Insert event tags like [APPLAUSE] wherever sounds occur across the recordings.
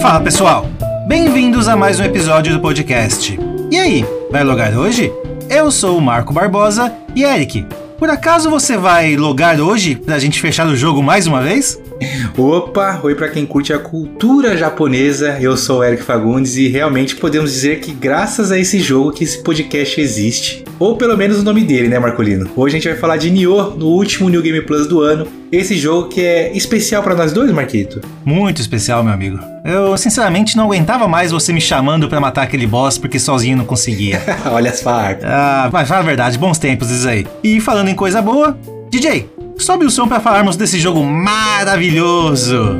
Fala pessoal, bem-vindos a mais um episódio do podcast. E aí, vai logar hoje? Eu sou o Marco Barbosa e Eric. Por acaso você vai logar hoje pra gente fechar o jogo mais uma vez? Opa, oi para quem curte a cultura japonesa. Eu sou o Eric Fagundes e realmente podemos dizer que graças a esse jogo que esse podcast existe, ou pelo menos o nome dele, né, Marcolino? Hoje a gente vai falar de Nioh, no último New Game Plus do ano. Esse jogo que é especial para nós dois, Marquito. Muito especial, meu amigo. Eu sinceramente não aguentava mais você me chamando para matar aquele boss porque sozinho não conseguia. [LAUGHS] Olha as farpas. Ah, mas fala a verdade, bons tempos isso aí. E falando em coisa boa, DJ, sobe o som para falarmos desse jogo maravilhoso.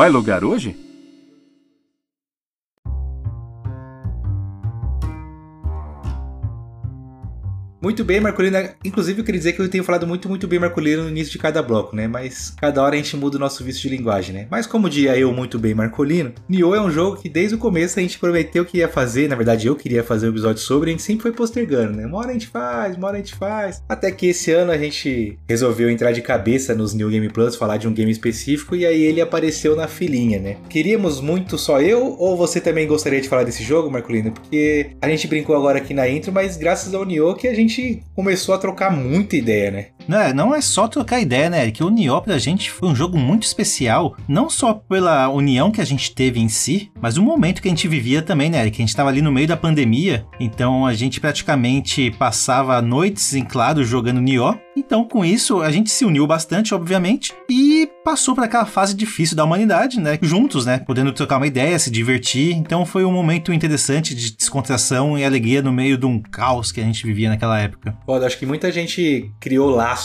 Vai logar hoje? Muito bem, Marcolino. Inclusive, eu queria dizer que eu tenho falado muito, muito bem Marcolino no início de cada bloco, né? Mas cada hora a gente muda o nosso vício de linguagem, né? Mas como dia eu muito bem Marcolino, Nioh é um jogo que desde o começo a gente prometeu que ia fazer, na verdade eu queria fazer um episódio sobre, a gente sempre foi postergando, né? Uma hora a gente faz, uma hora a gente faz. Até que esse ano a gente resolveu entrar de cabeça nos New Game Plus, falar de um game específico, e aí ele apareceu na filinha, né? Queríamos muito só eu, ou você também gostaria de falar desse jogo, Marcolino? Porque a gente brincou agora aqui na intro, mas graças ao Nioh que a gente começou a trocar muita ideia, né? É, não é só trocar ideia, né, Eric? O Nioh pra gente foi um jogo muito especial, não só pela união que a gente teve em si, mas o momento que a gente vivia também, né, Eric? A gente tava ali no meio da pandemia, então a gente praticamente passava noites em claro jogando Nioh. Então, com isso, a gente se uniu bastante, obviamente, e passou para aquela fase difícil da humanidade, né? Juntos, né? Podendo trocar uma ideia, se divertir. Então, foi um momento interessante de descontração e alegria no meio de um caos que a gente vivia naquela época. Pô, acho que muita gente criou laços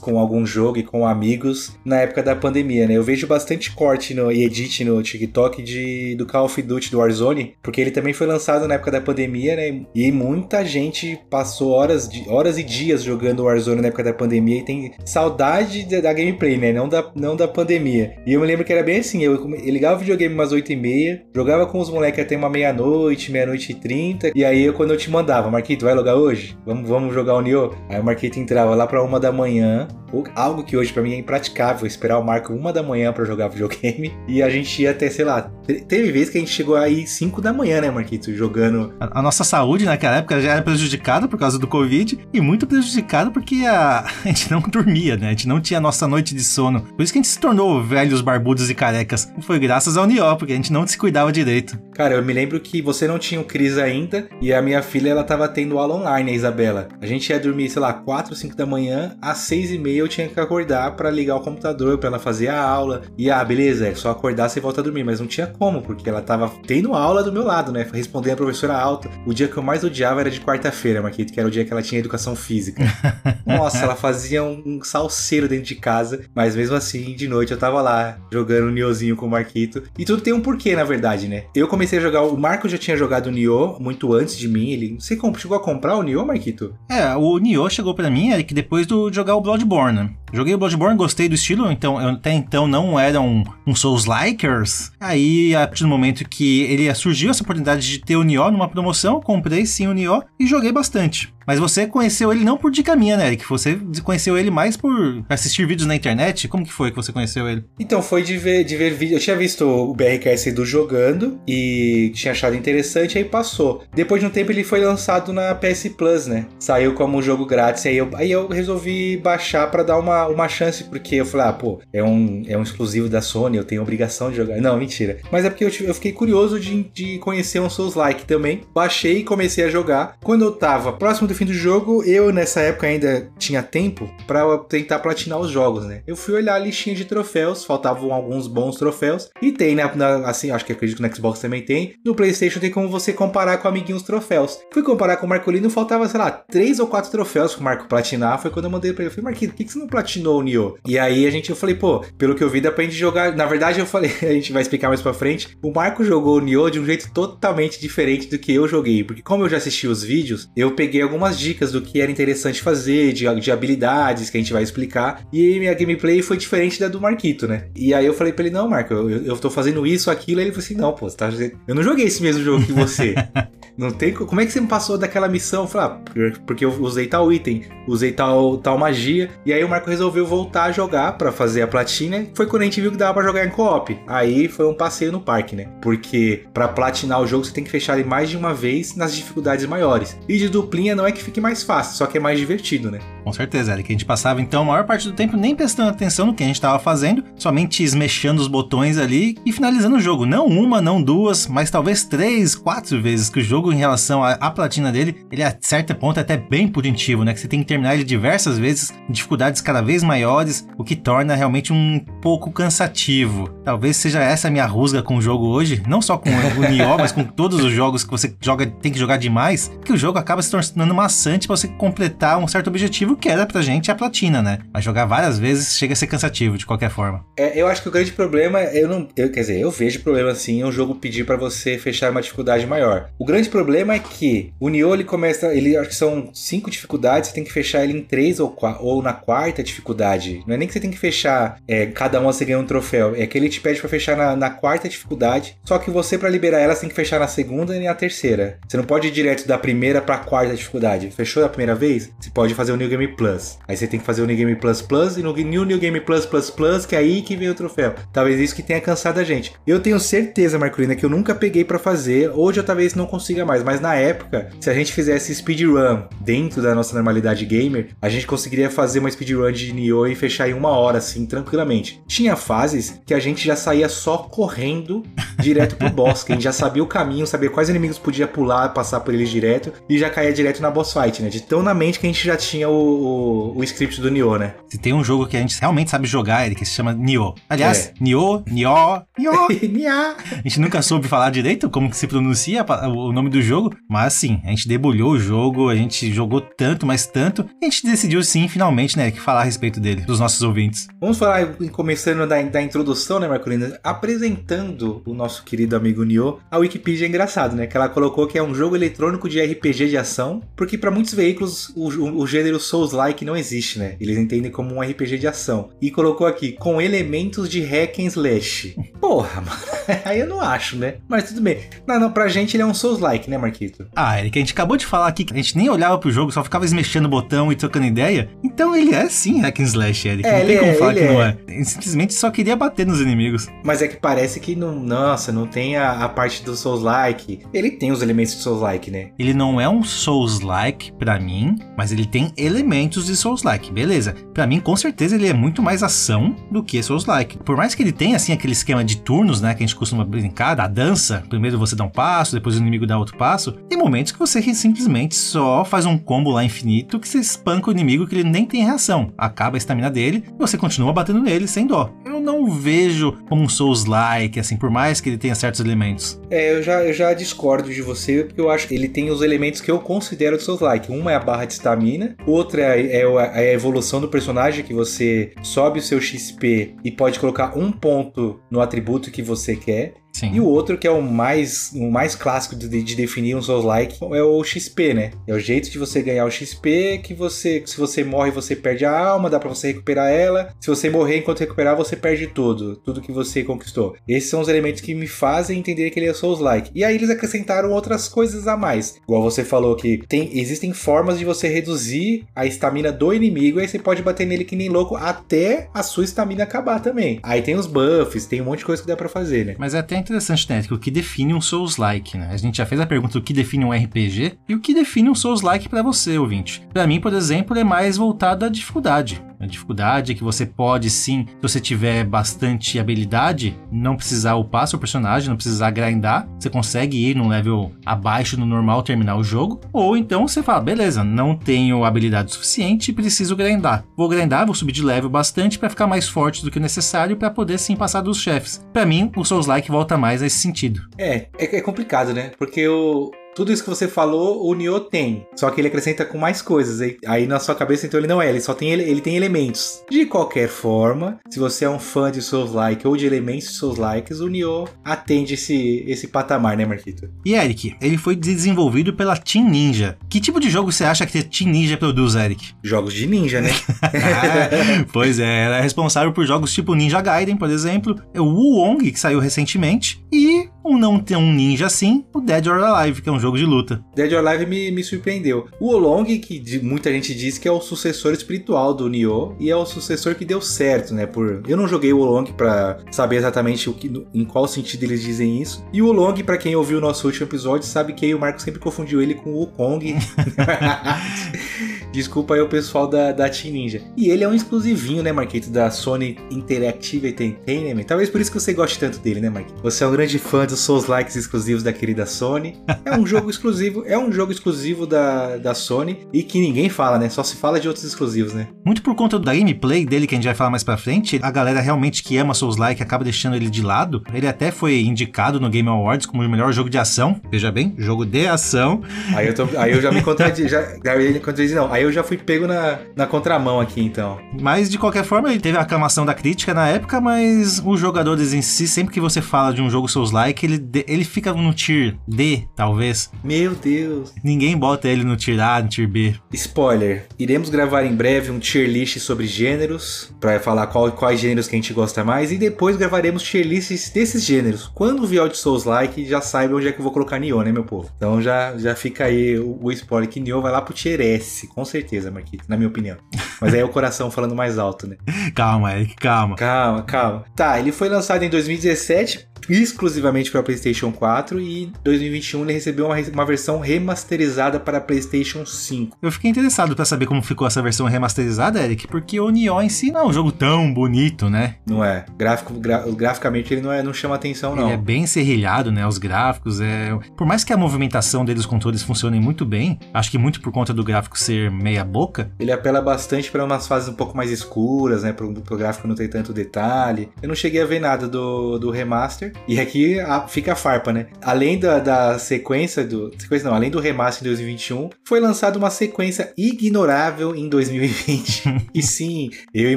com algum jogo e com amigos na época da pandemia, né? Eu vejo bastante corte no, e edit no TikTok de, do Call of Duty do Warzone, porque ele também foi lançado na época da pandemia, né? E muita gente passou horas, de, horas e dias jogando Warzone na época da pandemia e tem saudade da, da gameplay, né? Não da, não da pandemia. E eu me lembro que era bem assim, eu, eu ligava o videogame umas 8 e meia, jogava com os moleques até uma meia-noite, meia-noite e trinta, e aí eu, quando eu te mandava, Marquito, vai logar hoje? Vamos, vamos jogar o Nioh? Aí o Marquito entrava lá pra uma da manhã, algo que hoje para mim é impraticável, esperar o Marco uma da manhã para jogar [LAUGHS] videogame, e a gente ia até, sei lá, teve vezes que a gente chegou aí 5 da manhã, né, Marquito, jogando. A, a, nossa saúde naquela época já era prejudicada por causa do Covid, e muito prejudicada porque a, [LAUGHS] a gente não dormia, né? A gente não tinha nossa noite de sono. Por isso que a gente se tornou velhos, barbudos e carecas. Foi graças ao Nioh, porque a gente não se cuidava direito. Cara, eu me lembro que você não tinha o Cris ainda, e a minha filha, ela tava tendo aula online, a Isabela. A gente ia dormir, sei lá, 4, 5 da manhã, às 6 e meia eu tinha que acordar para ligar o computador, para ela fazer a aula. E ah, beleza, é só acordar você volta a dormir. Mas não tinha como, porque ela tava tendo aula do meu lado, né? Respondendo a professora alta. O dia que eu mais odiava era de quarta-feira, Marquito, que era o dia que ela tinha educação física. [LAUGHS] Nossa, ela fazia um salseiro dentro de casa, mas mesmo assim, de noite eu tava lá jogando o Niohzinho com o Marquito. E tudo tem um porquê, na verdade, né? Eu comecei a jogar, o Marco já tinha jogado o Nioh muito antes de mim. Ele, você chegou a comprar o Nioh, Marquito? É, o Nioh chegou para mim, Eric, depois do jogar o Bloodborne. Joguei o Bloodborne, gostei do estilo, então eu até então não era um, um Souls-likers. Aí, a partir do momento que ele surgiu essa oportunidade de ter o Nioh numa promoção, comprei sim o Nioh e joguei bastante. Mas você conheceu ele não por dica minha, né, Eric? Você conheceu ele mais por assistir vídeos na internet? Como que foi que você conheceu ele? Então, foi de ver, de ver vídeo. Eu tinha visto o BRKS do jogando e tinha achado interessante, aí passou. Depois de um tempo ele foi lançado na PS Plus, né? Saiu como um jogo grátis, aí eu, aí eu resolvi baixar para dar uma, uma chance, porque eu falei, ah, pô, é um, é um exclusivo da Sony, eu tenho obrigação de jogar. Não, mentira. Mas é porque eu, eu fiquei curioso de, de conhecer um Souls-like também. Baixei e comecei a jogar. Quando eu tava próximo do fim do jogo, eu nessa época ainda tinha tempo para tentar platinar os jogos, né? Eu fui olhar a listinha de troféus, faltavam alguns bons troféus. E tem, né? assim, acho que acredito que no Xbox também tem. No PlayStation tem como você comparar com amiguinhos troféus. Fui comparar com o Marcolino, faltava, sei lá, três ou quatro troféus pro Marco platinar. Foi quando eu mandei pra ele. Eu falei, Marquinhos, por que, que você não platinou o Nioh? E aí a gente, eu falei, pô, pelo que eu vi, dá pra gente jogar. Na verdade, eu falei, [LAUGHS] a gente vai explicar mais pra frente. O Marco jogou o Nioh de um jeito totalmente diferente do que eu joguei. Porque como eu já assisti os vídeos, eu peguei algumas dicas do que era interessante fazer, de, de habilidades que a gente vai explicar. E minha gameplay foi diferente da do Marquito, né? E aí eu falei pra ele, não, Marco, eu, eu tô fazendo isso, aquilo. Aí ele falou assim, não, pô, tá... eu não joguei esse mesmo jogo que você. [LAUGHS] Não tem. Como é que você me passou daquela missão? Eu falei, ah, porque eu usei tal item, usei tal, tal magia. E aí o Marco resolveu voltar a jogar para fazer a platina. Foi quando a gente viu que dava pra jogar em co-op. Aí foi um passeio no parque, né? Porque para platinar o jogo você tem que fechar ele mais de uma vez nas dificuldades maiores. E de duplinha não é que fique mais fácil, só que é mais divertido, né? Com certeza, Eric. A gente passava então a maior parte do tempo nem prestando atenção no que a gente estava fazendo, somente esmechando os botões ali e finalizando o jogo. Não uma, não duas, mas talvez três, quatro vezes que o jogo jogo, em relação à, platina dele, ele a certo ponto é até bem punitivo, né? Que você tem que terminar ele diversas vezes, dificuldades cada vez maiores, o que torna realmente um pouco cansativo. Talvez seja essa a minha rusga com o jogo hoje, não só com o Nioh, mas com todos os jogos que você joga, tem que jogar demais, que o jogo acaba se tornando maçante para você completar um certo objetivo que era pra gente a platina, né? Mas jogar várias vezes chega a ser cansativo de qualquer forma. É, eu acho que o grande problema, eu não, eu, quer dizer, eu vejo problema assim, um jogo pedir para você fechar uma dificuldade maior. O grande problema é que o Nioh ele começa, ele acho que são cinco dificuldades, você tem que fechar ele em três ou, ou na quarta dificuldade. Não é nem que você tem que fechar é, cada uma você ganha um troféu, é que ele te pede para fechar na, na, quarta dificuldade. Só que você para liberar ela você tem que fechar na segunda e na terceira. Você não pode ir direto da primeira para quarta dificuldade. Fechou da primeira vez? Você pode fazer o New Game Plus. Aí você tem que fazer o New Game Plus Plus e no New New Game Plus Plus Plus que é aí que vem o troféu. Talvez isso que tenha cansado a gente. Eu tenho certeza, Marcolina, que eu nunca peguei para fazer. Hoje eu talvez não consiga mais, mas na época, se a gente fizesse speedrun dentro da nossa normalidade gamer, a gente conseguiria fazer uma speedrun de Nioh e fechar em uma hora, assim, tranquilamente. Tinha fases que a gente já saía só correndo [LAUGHS] direto pro boss, que a gente já sabia o caminho, sabia quais inimigos podia pular, passar por eles direto, e já caía direto na boss fight, né? De tão na mente que a gente já tinha o, o, o script do Nioh, né? Se tem um jogo que a gente realmente sabe jogar, ele que se chama Nioh. Aliás, é. Nioh, Nioh, Nioh. [LAUGHS] a gente nunca soube falar direito como que se pronuncia o nome do jogo, mas sim, a gente debulhou o jogo, a gente jogou tanto, mas tanto, a gente decidiu sim, finalmente, né, que falar a respeito dele, dos nossos ouvintes. Vamos falar, começando da, da introdução, né, Marcolina? Apresentando o nosso querido amigo Nioh, a Wikipedia é engraçado, né, que ela colocou que é um jogo eletrônico de RPG de ação, porque para muitos veículos o, o, o gênero Souls-like não existe, né? Eles entendem como um RPG de ação. E colocou aqui, com elementos de hack and slash. Porra, [LAUGHS] mano, aí eu não acho, né? Mas tudo bem. Não, não, pra gente ele é um Souls-like, né, Marquito? Ah, Eric, a gente acabou de falar aqui que a gente nem olhava pro jogo, só ficava esmexendo o botão e trocando ideia. Então ele é sim hack and slash, Eric. É, não tem como é, falar que é. não é. Ele simplesmente só queria bater nos inimigos. Mas é que parece que não, nossa, não tem a, a parte do Souls-like. Ele tem os elementos de Souls-like, né? Ele não é um Souls-like para mim, mas ele tem elementos de Souls-like, beleza. Para mim, com certeza, ele é muito mais ação do que Souls-like. Por mais que ele tenha, assim, aquele esquema de turnos, né, que a gente costuma brincar, da dança. Primeiro você dá um passo, depois o inimigo dá outro passo. Tem momentos que você simplesmente só faz um combo lá infinito que você espanca o inimigo que ele nem tem reação. Acaba a estamina dele e você continua batendo nele sem dó. Eu não vejo como um Souls-like, assim, por mais que ele tenha certos elementos. É, eu já, eu já discordo de você, porque eu acho que ele tem os elementos que eu considero de Souls-like. Uma é a barra de estamina, outra é, é, é a evolução do personagem, que você sobe o seu XP e pode colocar um ponto no atributo que você quer. Sim. E o outro, que é o mais, o mais clássico de, de definir um Souls-like, é o XP, né? É o jeito de você ganhar o XP que você, se você morre, você perde a alma, dá para você recuperar ela. Se você morrer enquanto recuperar, você perde tudo, tudo que você conquistou. Esses são os elementos que me fazem entender que ele é Souls-like. E aí eles acrescentaram outras coisas a mais. Igual você falou que tem, existem formas de você reduzir a estamina do inimigo, aí você pode bater nele que nem louco até a sua estamina acabar também. Aí tem os buffs, tem um monte de coisa que dá para fazer, né? Mas é até interessante, né? O que define um Souls-like, né? A gente já fez a pergunta do que define um RPG e o que define um Souls-like para você, ouvinte. Para mim, por exemplo, é mais voltado à dificuldade. A dificuldade é que você pode sim, se você tiver bastante habilidade, não precisar upar seu personagem, não precisar grindar, você consegue ir num level abaixo do normal terminar o jogo. Ou então você fala, beleza, não tenho habilidade suficiente, preciso grindar. Vou grindar, vou subir de level bastante para ficar mais forte do que o necessário para poder sim passar dos chefes. Para mim, o Souls-like volta mais a esse sentido. É, é, é complicado, né? Porque o, tudo isso que você falou, o Nioh tem. Só que ele acrescenta com mais coisas. Aí na sua cabeça, então, ele não é. Ele só tem, ele tem elementos. De qualquer forma, se você é um fã de Souls-like ou de elementos de Souls-likes, o Nioh atende esse, esse patamar, né, Marquito? E Eric, ele foi desenvolvido pela Team Ninja. Que tipo de jogo você acha que a Team Ninja produz, Eric? Jogos de ninja, né? [LAUGHS] ah, pois é, ela é responsável por jogos tipo Ninja Gaiden, por exemplo, o Wong, que saiu recentemente, e um não tão ninja assim, o Dead or Alive, que é um jogo de luta. Dead or Alive me, me surpreendeu. O Olong, que de, muita gente diz que é o sucessor espiritual do Nioh, e é o sucessor que deu certo, né? Por, eu não joguei o Olong para saber exatamente o que, em qual sentido eles dizem isso. E o Olong, para quem ouviu o nosso último episódio, sabe que o Marco sempre confundiu ele com o Kong. [LAUGHS] Desculpa aí o pessoal da, da Team Ninja. E ele é um exclusivinho, né, Marquito, da Sony Interactive Entertainment. Talvez por isso que você goste tanto dele, né, Marquito? Você é um grande fã dos Souls likes exclusivos da querida Sony. É um jogo exclusivo, é um jogo exclusivo da, da Sony e que ninguém fala, né? Só se fala de outros exclusivos, né? Muito por conta da gameplay dele, que a gente vai falar mais pra frente, a galera realmente que ama Souls-like acaba deixando ele de lado. Ele até foi indicado no Game Awards como o melhor jogo de ação. Veja bem, jogo de ação. Aí eu, tô, aí eu já me contradizi, já, já não. Aí eu já fui pego na, na contramão aqui, então. Mas, de qualquer forma, ele teve a aclamação da crítica na época, mas os jogadores em si, sempre que você fala de um jogo Souls-like, ele, ele fica no tier D, talvez. Meu Deus. Ninguém bota ele no tier A, no tier B. Spoiler. Iremos gravar em breve um tier list sobre gêneros, para falar qual, quais gêneros que a gente gosta mais, e depois gravaremos tier lists desses gêneros. Quando vier o de Souls-like, já saiba onde é que eu vou colocar Nioh, né, meu povo? Então já, já fica aí o, o spoiler que Nioh vai lá pro tier S, com certeza, Marquito, na minha opinião. Mas aí é o coração falando mais alto, né? [LAUGHS] calma, Eric, calma. Calma, calma. Tá, ele foi lançado em 2017 exclusivamente para PlayStation 4 e 2021 ele recebeu uma, uma versão remasterizada para PlayStation 5. Eu fiquei interessado para saber como ficou essa versão remasterizada, Eric, porque o Nioh em si não é um jogo tão bonito, né? Não é. Gráfico, gra, graficamente ele não, é, não chama atenção, não. Ele é bem serrilhado, né? Os gráficos. É... Por mais que a movimentação deles, os controles funcionem muito bem, acho que muito por conta do gráfico ser meia boca. Ele apela bastante para umas fases um pouco mais escuras, né? Pro, pro gráfico não ter tanto detalhe. Eu não cheguei a ver nada do, do remaster. E aqui a, fica a farpa, né? Além da, da sequência do. Sequência não, além do remaster em 2021, foi lançada uma sequência ignorável em 2020. [LAUGHS] e sim, eu e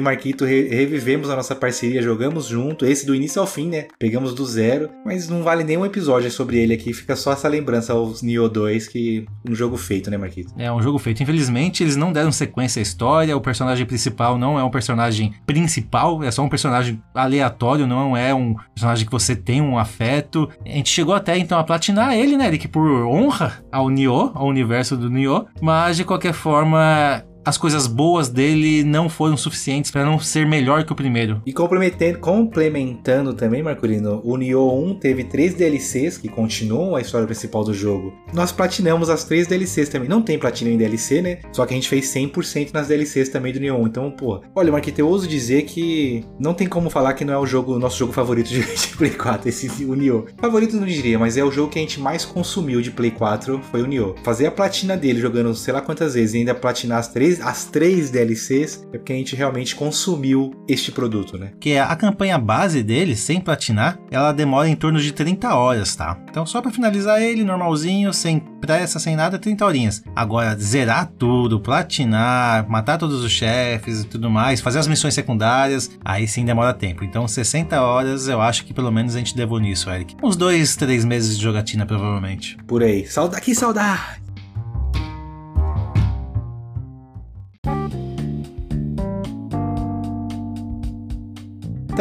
Marquito re, revivemos a nossa parceria, jogamos junto, esse do início ao fim, né? Pegamos do zero, mas não vale nenhum episódio sobre ele aqui, fica só essa lembrança aos Nioh 2, que um jogo feito, né, Marquito? É um jogo feito. Infelizmente, eles não deram sequência à história, o personagem principal não é um personagem principal, é só um personagem aleatório, não é um personagem que você tem um afeto. A gente chegou até então a platinar ele, né, Eric, por honra ao Nioh, ao universo do Nioh, mas de qualquer forma as coisas boas dele não foram suficientes para não ser melhor que o primeiro. E complementando, complementando também, Marcolino, o Nioh 1 teve três DLCs que continuam a história principal do jogo. Nós platinamos as três DLCs também. Não tem platina em DLC, né? Só que a gente fez 100% nas DLCs também do Nioh 1. Então, pô, olha, Marquito, eu ouso dizer que não tem como falar que não é o jogo, nosso jogo favorito de, [LAUGHS] de Play 4, esse o Nioh. Favorito não diria, mas é o jogo que a gente mais consumiu de Play 4 foi o Nioh. Fazer a platina dele jogando sei lá quantas vezes e ainda platinar as três três, as três DLCs, é porque a gente realmente consumiu este produto, né? Que a campanha base dele, sem platinar, ela demora em torno de 30 horas, tá? Então só para finalizar ele, normalzinho, sem pressa, sem nada, 30 horinhas. Agora, zerar tudo, platinar, matar todos os chefes e tudo mais, fazer as missões secundárias, aí sim demora tempo. Então 60 horas eu acho que pelo menos a gente levou nisso, Eric. Uns dois, três meses de jogatina, provavelmente. Por aí. Sauda que saudade!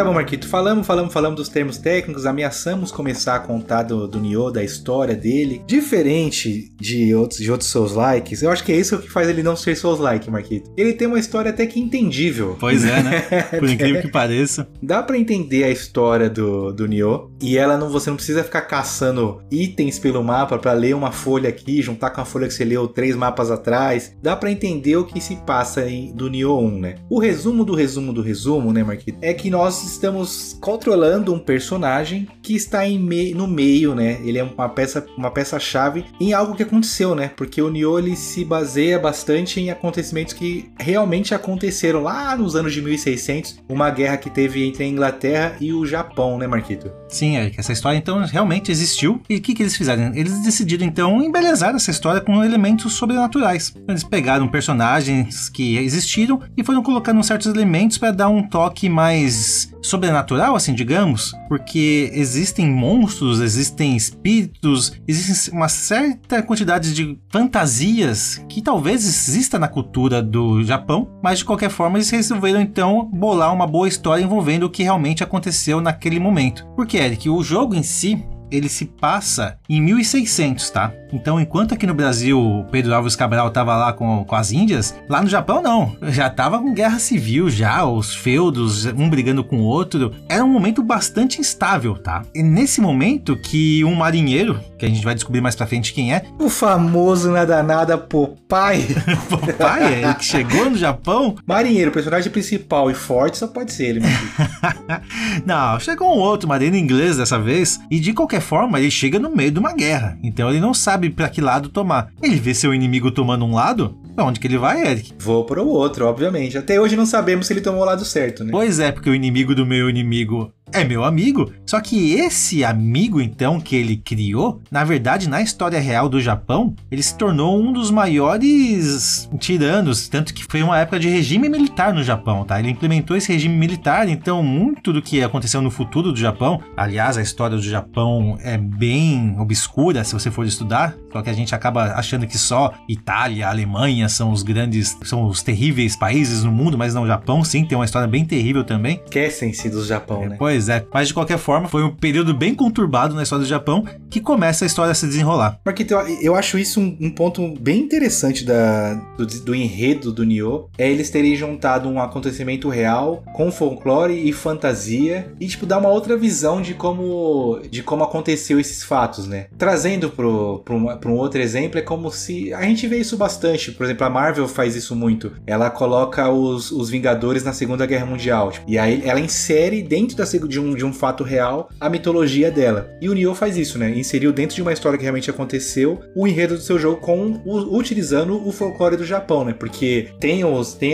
Tá bom, Marquito. Falamos, falamos, falamos dos termos técnicos, ameaçamos começar a contar do, do Nioh, da história dele. Diferente de outros, de outros Souls-likes, eu acho que é isso que faz ele não ser Souls-like, Marquito. Ele tem uma história até que entendível. Pois é, né? [LAUGHS] Por incrível que pareça. Dá para entender a história do, do Nioh, e ela não, você não precisa ficar caçando itens pelo mapa para ler uma folha aqui, juntar com a folha que você leu três mapas atrás. Dá para entender o que se passa em, do Nioh 1, né? O resumo do resumo do resumo, né, Marquito, é que nós estamos controlando um personagem que está me no meio, né? Ele é uma peça, uma peça-chave em algo que aconteceu, né? Porque o Nioh ele se baseia bastante em acontecimentos que realmente aconteceram lá nos anos de 1600, uma guerra que teve entre a Inglaterra e o Japão, né, Marquito? Sim, Eric, essa história então realmente existiu. E o que, que eles fizeram? Eles decidiram então embelezar essa história com elementos sobrenaturais. Eles pegaram personagens que existiram e foram colocando certos elementos para dar um toque mais sobrenatural, assim, digamos, porque existem monstros, existem espíritos, existe uma certa quantidade de fantasias que talvez exista na cultura do Japão, mas de qualquer forma eles resolveram então bolar uma boa história envolvendo o que realmente aconteceu naquele momento. Porque, Eric, o jogo em si, ele se passa em 1600, tá? Então, enquanto aqui no Brasil o Pedro Álvares Cabral tava lá com, com as Índias, lá no Japão não. Já tava com guerra civil já, os feudos, um brigando com o outro. Era um momento bastante instável, tá? E nesse momento que um marinheiro, que a gente vai descobrir mais pra frente quem é. O famoso nada nada Popeye. [LAUGHS] Popeye, ele que chegou no Japão. Marinheiro, personagem principal e forte, só pode ser ele, meu [LAUGHS] Não, chegou um outro marinheiro inglês dessa vez, e de qualquer forma, ele chega no meio de uma guerra. Então ele não sabe para que lado tomar. Ele vê seu inimigo tomando um lado, Pra onde que ele vai, Eric? Vou pro outro, obviamente. Até hoje não sabemos se ele tomou o lado certo, né? Pois é, porque o inimigo do meu inimigo é meu amigo. Só que esse amigo, então, que ele criou, na verdade, na história real do Japão, ele se tornou um dos maiores tiranos. Tanto que foi uma época de regime militar no Japão, tá? Ele implementou esse regime militar, então, muito do que aconteceu no futuro do Japão. Aliás, a história do Japão é bem obscura se você for estudar. Só que a gente acaba achando que só Itália, Alemanha são os grandes, são os terríveis países no mundo, mas não, o Japão sim tem uma história bem terrível também. Esquecem-se do Japão, né? Pois é, mas de qualquer forma, foi um período bem conturbado na história do Japão que começa a história a se desenrolar. Porque eu, acho isso um, um, ponto bem interessante da, do, do enredo do Nioh, é eles terem juntado um acontecimento real com folclore e fantasia e, tipo, dar uma outra visão de como, de como aconteceu esses fatos, né? Trazendo pro um outro exemplo, é como se... A gente vê isso bastante, por exemplo, a Marvel faz isso muito. Ela coloca os, os Vingadores na Segunda Guerra Mundial. Tipo, e aí ela insere dentro da, de, um, de um fato real a mitologia dela. E o Nioh faz isso, né? Inseriu dentro de uma história que realmente aconteceu o enredo do seu jogo com o, utilizando o folclore do Japão, né? Porque tem os. Tem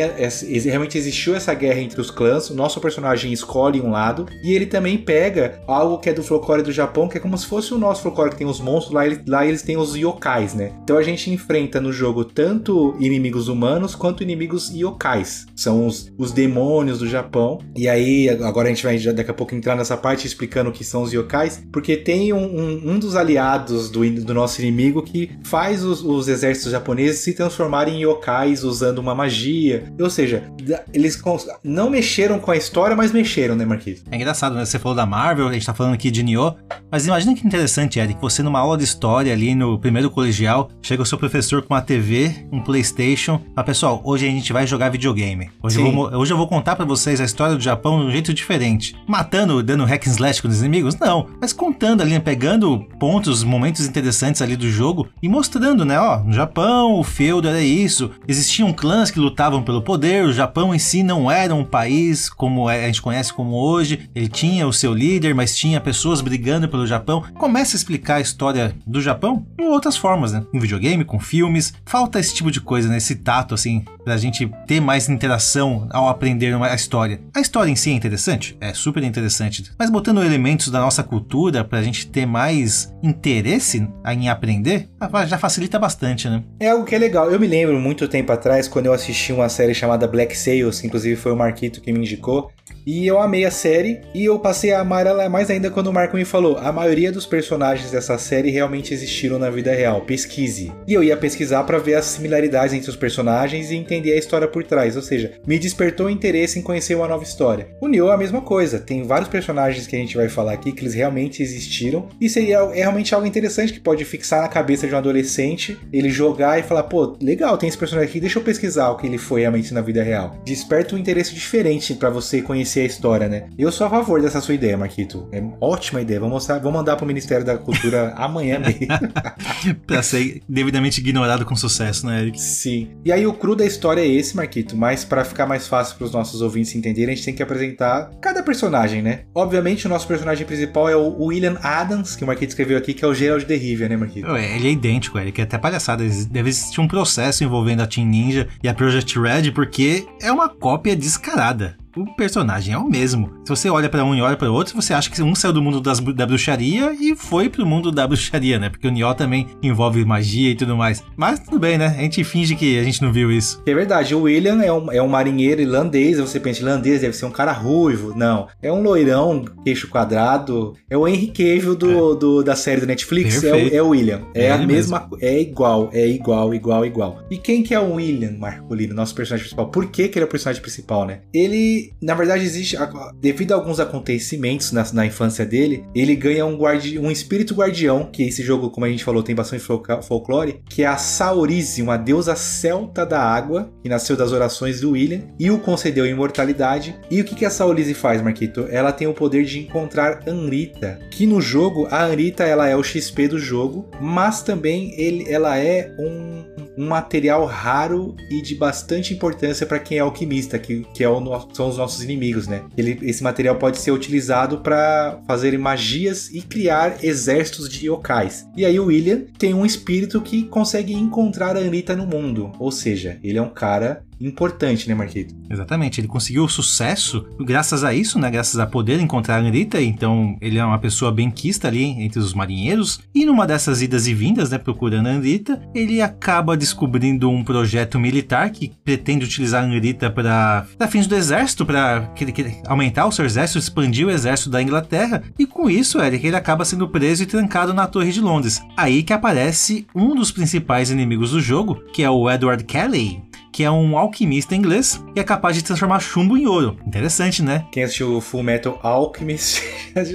realmente existiu essa guerra entre os clãs. O nosso personagem escolhe um lado. E ele também pega algo que é do folclore do Japão, que é como se fosse o nosso folclore que tem os monstros. Lá, lá eles têm os yokais, né? Então a gente enfrenta no jogo tanto inimigos humanos quanto inimigos yokais. São os, os demônios do Japão. E aí, agora a gente vai daqui a pouco entrar nessa parte explicando o que são os yokais, porque tem um, um, um dos aliados do, do nosso inimigo que faz os, os, exércitos japoneses se transformarem em yokais usando uma magia. Ou seja, eles não mexeram com a história, mas mexeram, né, Marquinhos? É engraçado, né? Você falou da Marvel, a gente tá falando aqui de Nioh, mas imagina que interessante, Eric, você numa aula de história ali no primeiro colegial, chega o seu professor com uma TV, um Playstation, fala, pessoal, hoje a gente vai jogar videogame. Hoje, eu vou, hoje eu vou contar para vocês a história do Japão de um jeito diferente. Matando, dando hack and slash com os inimigos? Não, mas contando ali, pegando pontos, momentos interessantes ali do jogo e mostrando, né, ó, no Japão o feudo era isso, existiam clãs que lutavam pelo poder, o Japão em si não era um país como é, a gente conhece como hoje, ele tinha o seu líder, mas tinha pessoas brigando pelo Japão. Começa a explicar a história do Japão de outras formas, né, com videogame, com filmes, falta esse tipo de coisa, né, esse tato, assim, pra gente ter mais interação ao aprender a história. A história em si é interessante? É super interessante, mas botando elementos da nossa cultura pra gente ter mais interesse em aprender, já facilita bastante, né? É algo que é legal. Eu me lembro muito tempo atrás, quando eu assisti uma série chamada Black Sails, inclusive foi o Marquito que me indicou, E eu amei a série e eu passei a amar ela mais ainda quando o Marco me falou: a maioria dos personagens dessa série realmente existiram na vida real. Pesquise. E eu ia pesquisar para ver as similaridades entre os personagens e entender a história por trás. Ou seja, me despertou interesse em conhecer uma nova história. O Nioh é a mesma coisa. Tem vários personagens que a gente vai falar aqui que eles realmente existiram. E seria é realmente algo interessante que pode fixar na cabeça de um adolescente ele jogar e falar: pô, legal, tem esse personagem aqui, deixa eu pesquisar o que ele foi realmente na vida real. Desperta um interesse diferente para você conhecer a história, né? Eu sou a favor dessa sua ideia, Marquito. É ótima ideia. Vou mostrar, vou mandar pro Ministério da Cultura [LAUGHS] amanhã mesmo. [LAUGHS] pra ser devidamente ignorado com sucesso, né, Eric? Sim. E aí o cru da história é esse, Marquito, mas para ficar mais fácil para os nossos ouvintes entenderem, a gente tem que apresentar cada personagem, né? Obviamente o nosso personagem principal é o William Adams, que o Marquito escreveu aqui, que é o Gerald de Rivia, né, Marquito? Ele é idêntico, Eric, é até palhaçada. Deve existir um processo envolvendo a Team Ninja e a Project Red, porque é uma cópia descarada o personagem é o mesmo. Se você olha para um e olha para outro, você acha que um saiu do mundo das, da bruxaria e foi pro mundo da bruxaria, né? Porque o Nioh também envolve magia e tudo mais. Mas tudo bem, né? A gente finge que a gente não viu isso. É verdade, o William é um, é um marinheiro irlandês, você pensa, irlandês deve ser um cara ruivo. Não, é um loirão, queixo quadrado. É o Henry Cavill do, é. do da série do Netflix, é o, é o, William. É, é a mesma, mesmo. é igual, é igual, igual, igual. E quem que é o William Marcolino, nosso personagem principal? Por que que ele é o personagem principal, né? Ele, na verdade, existe, devido a alguns acontecimentos na, na infância dele, ele ganha um, guardi, um espírito guardião, que esse jogo, como a gente falou, tem bastante folclore, que é a Saorize, uma deusa celta da água, que nasceu das orações do William, e o concedeu imortalidade. E o que, que a Saorize faz, Marquito? Ela tem o poder de encontrar Anrita, que no jogo, a Anrita ela é o XP do jogo, mas também ele, ela é um um material raro e de bastante importância para quem é alquimista, que, que é o, são os nossos inimigos, né? Ele, esse material pode ser utilizado para fazer magias e criar exércitos de yokais. E aí o William tem um espírito que consegue encontrar a Anitta no mundo, ou seja, ele é um cara importante, né, Marquito? Exatamente, ele conseguiu sucesso graças a isso, né? Graças a poder encontrar a Anitta, então ele é uma pessoa bem quista ali entre os marinheiros. E numa dessas idas e vindas, né, procurando a Anitta, ele acaba descobrindo um projeto militar que pretende utilizar a Anitta para fins do exército, para aumentar o seu exército, expandir o exército da Inglaterra. E com isso, Eric, ele acaba sendo preso e trancado na Torre de Londres. Aí que aparece um dos principais inimigos do jogo, que é o Edward Kelly, que é um alquimista inglês e é capaz de transformar chumbo em ouro. Interessante, né? Quem assistiu Full Metal Alchemist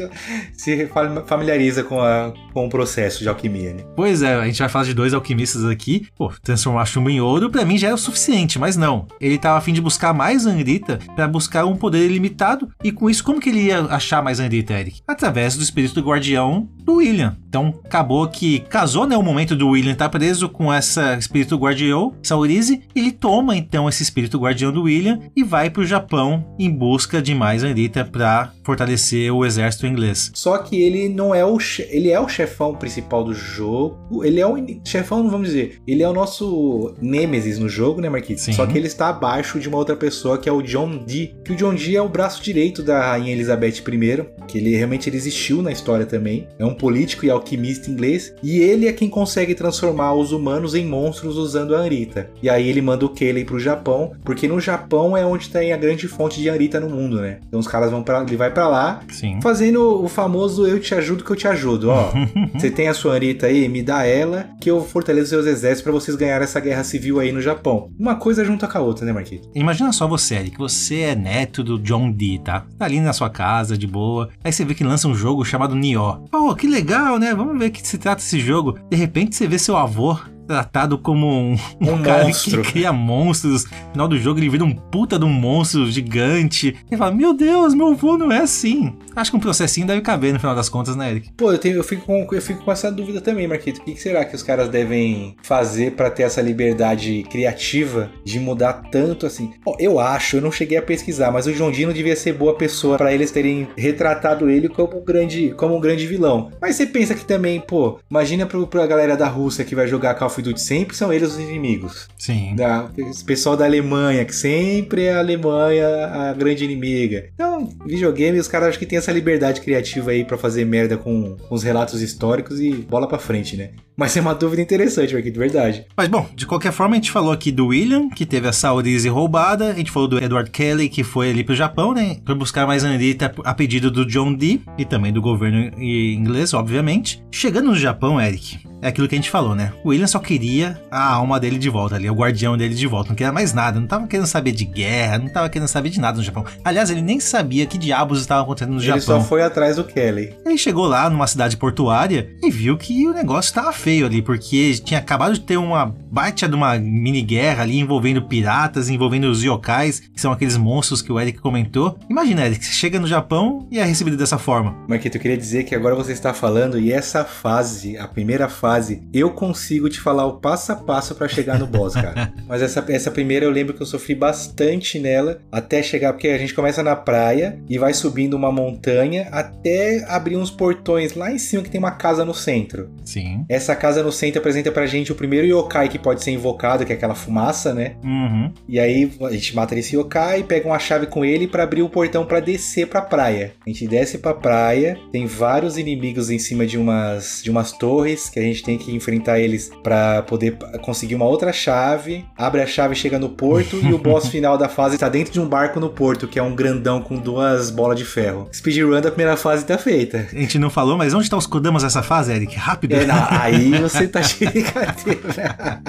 [LAUGHS] se familiariza com, a, com o processo de alquimia, né? Pois é, a gente vai falar de dois alquimistas aqui. Pô, transformar chumbo em ouro para mim já é o suficiente, mas não. Ele tava a fim de buscar mais Angrita para buscar um poder ilimitado e com isso como que ele ia achar mais Angrita, Eric? Através do espírito do guardião do William. Então acabou que casou, né, o momento do William estar tá preso com essa espírito guardião, Saurize, e ele toma então esse espírito guardião do William e vai para o Japão em busca de mais Anrita para fortalecer o exército inglês. Só que ele não é o ele é o chefão principal do jogo. Ele é o chefão, vamos dizer, ele é o nosso nêmesis no jogo, né, Marquinhos? Só que ele está abaixo de uma outra pessoa que é o John Dee, que o John Dee é o braço direito da rainha Elizabeth I, que ele realmente ele existiu na história também. É um político e alquimista inglês e ele é quem consegue transformar os humanos em monstros usando a Anrita. E aí ele manda o Kayleigh pro Japão, porque no Japão é onde tem a grande fonte de Anrita no mundo, né? Então os caras vão para ele vai para lá, Sim. fazendo o famoso eu te ajudo que eu te ajudo, ó. [LAUGHS] você tem a sua Anrita aí, me dá ela que eu fortaleço seus exércitos para vocês ganharem essa guerra civil aí no Japão. Uma coisa junta com a outra, né, Marquinhos? Imagina só você, Eric, você é neto do John Dee, tá? Tá ali na sua casa, de boa. Aí você vê que lança um jogo chamado Nioh. Pô, que legal, né? Vamos ver que se trata esse jogo. De repente você vê seu avô tratado como um, [LAUGHS] um, um cara monstro. que cria monstros. No final do jogo ele vira um puta de um monstro gigante. E fala: Meu Deus, meu avô não é assim. Acho que um processinho deve caber no final das contas, né, Eric? Pô, eu, tenho, eu, fico, com, eu fico com essa dúvida também, Marquito. O que, que será que os caras devem fazer para ter essa liberdade criativa de mudar tanto assim? Pô, eu acho, eu não cheguei a pesquisar, mas o John Dino devia ser boa pessoa para eles terem retratado ele como um grande, como um grande vilão. Mas você pensa que também, pô, imagina pro, pra galera da Rússia que vai jogar Call of Duty sempre são eles os inimigos. Sim. Da, esse pessoal da Alemanha, que sempre é a Alemanha a grande inimiga. Então, videogame, os caras acho que tem essa liberdade criativa aí pra fazer merda com, com os relatos históricos e bola pra frente, né? Mas é uma dúvida interessante, aqui de verdade. Mas bom, de qualquer forma, a gente falou aqui do William, que teve essa Odyssey roubada. A gente falou do Edward Kelly, que foi ali pro Japão, né? Pra buscar mais Anitta a pedido do John Dee e também do governo inglês, obviamente. Chegando no Japão, Eric, é aquilo que a gente falou, né? O William só queria a alma dele de volta ali, o guardião dele de volta. Não queria mais nada, não tava querendo saber de guerra, não tava querendo saber de nada no Japão. Aliás, ele nem sabia que diabos estava acontecendo no Ele Japão. só foi atrás do Kelly. Ele chegou lá numa cidade portuária e viu que o negócio estava feio ali, porque tinha acabado de ter uma baita de uma mini guerra ali envolvendo piratas, envolvendo os yokais, que são aqueles monstros que o Eric comentou. Imagina, Eric, você chega no Japão e é recebido dessa forma. Marquito, eu queria dizer que agora você está falando e essa fase, a primeira fase, eu consigo te falar o passo a passo para chegar no boss, cara. [LAUGHS] Mas essa, essa primeira eu lembro que eu sofri bastante nela até chegar, porque a gente começa na praia e vai subindo uma montanha até abrir uns portões lá em cima que tem uma casa no centro. Sim. Essa casa no centro apresenta pra gente o primeiro yokai que pode ser invocado, que é aquela fumaça, né? Uhum. E aí a gente mata esse yokai, pega uma chave com ele para abrir o portão para descer pra praia. A gente desce pra praia, tem vários inimigos em cima de umas de umas torres que a gente tem que enfrentar eles para poder conseguir uma outra chave. Abre a chave, chega no porto e o [LAUGHS] boss final da fase tá dentro de um barco no porto, que é um grandão com duas bolas de ferro. Speedrun da primeira fase tá feita. A gente não falou, mas onde tá os Kodamas nessa fase, Eric? Rápido. É, não, aí [LAUGHS] você tá de brincadeira.